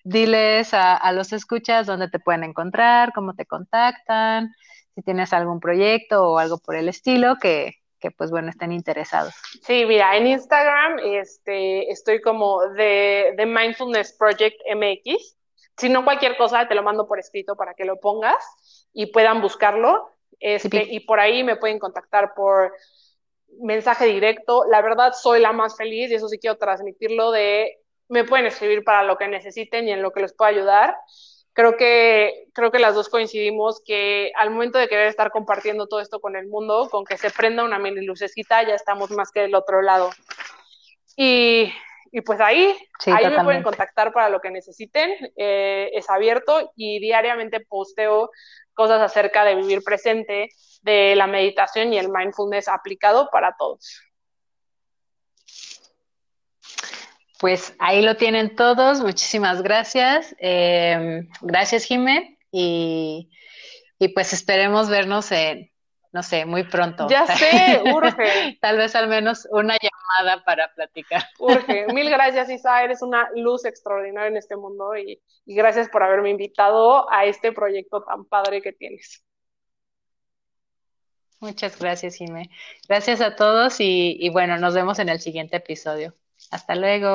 S1: diles a, los escuchas dónde te pueden encontrar, cómo te contactan, si tienes algún proyecto o algo por el estilo que, que pues bueno, estén interesados.
S3: Sí, mira, en Instagram este, estoy como de, de Mindfulness Project MX. Si no cualquier cosa, te lo mando por escrito para que lo pongas y puedan buscarlo. Este, y por ahí me pueden contactar por mensaje directo. La verdad, soy la más feliz y eso sí quiero transmitirlo de me pueden escribir para lo que necesiten y en lo que les pueda ayudar. Creo que, creo que las dos coincidimos que al momento de querer estar compartiendo todo esto con el mundo, con que se prenda una mini lucecita, ya estamos más que del otro lado. Y, y pues ahí, ahí me pueden contactar para lo que necesiten. Eh, es abierto y diariamente posteo cosas acerca de vivir presente, de la meditación y el mindfulness aplicado para todos.
S1: Pues ahí lo tienen todos. Muchísimas gracias. Eh, gracias, Jimé. Y, pues esperemos vernos en, no sé, muy pronto.
S3: Ya sé, urge.
S1: Tal vez al menos una llamada para platicar.
S3: Urge. Mil gracias, Isa. Eres una luz extraordinaria en este mundo y, gracias por haberme invitado a este proyecto tan padre que tienes.
S1: Muchas gracias, Jimé. Gracias a todos y bueno, nos vemos en el siguiente episodio. Hasta luego.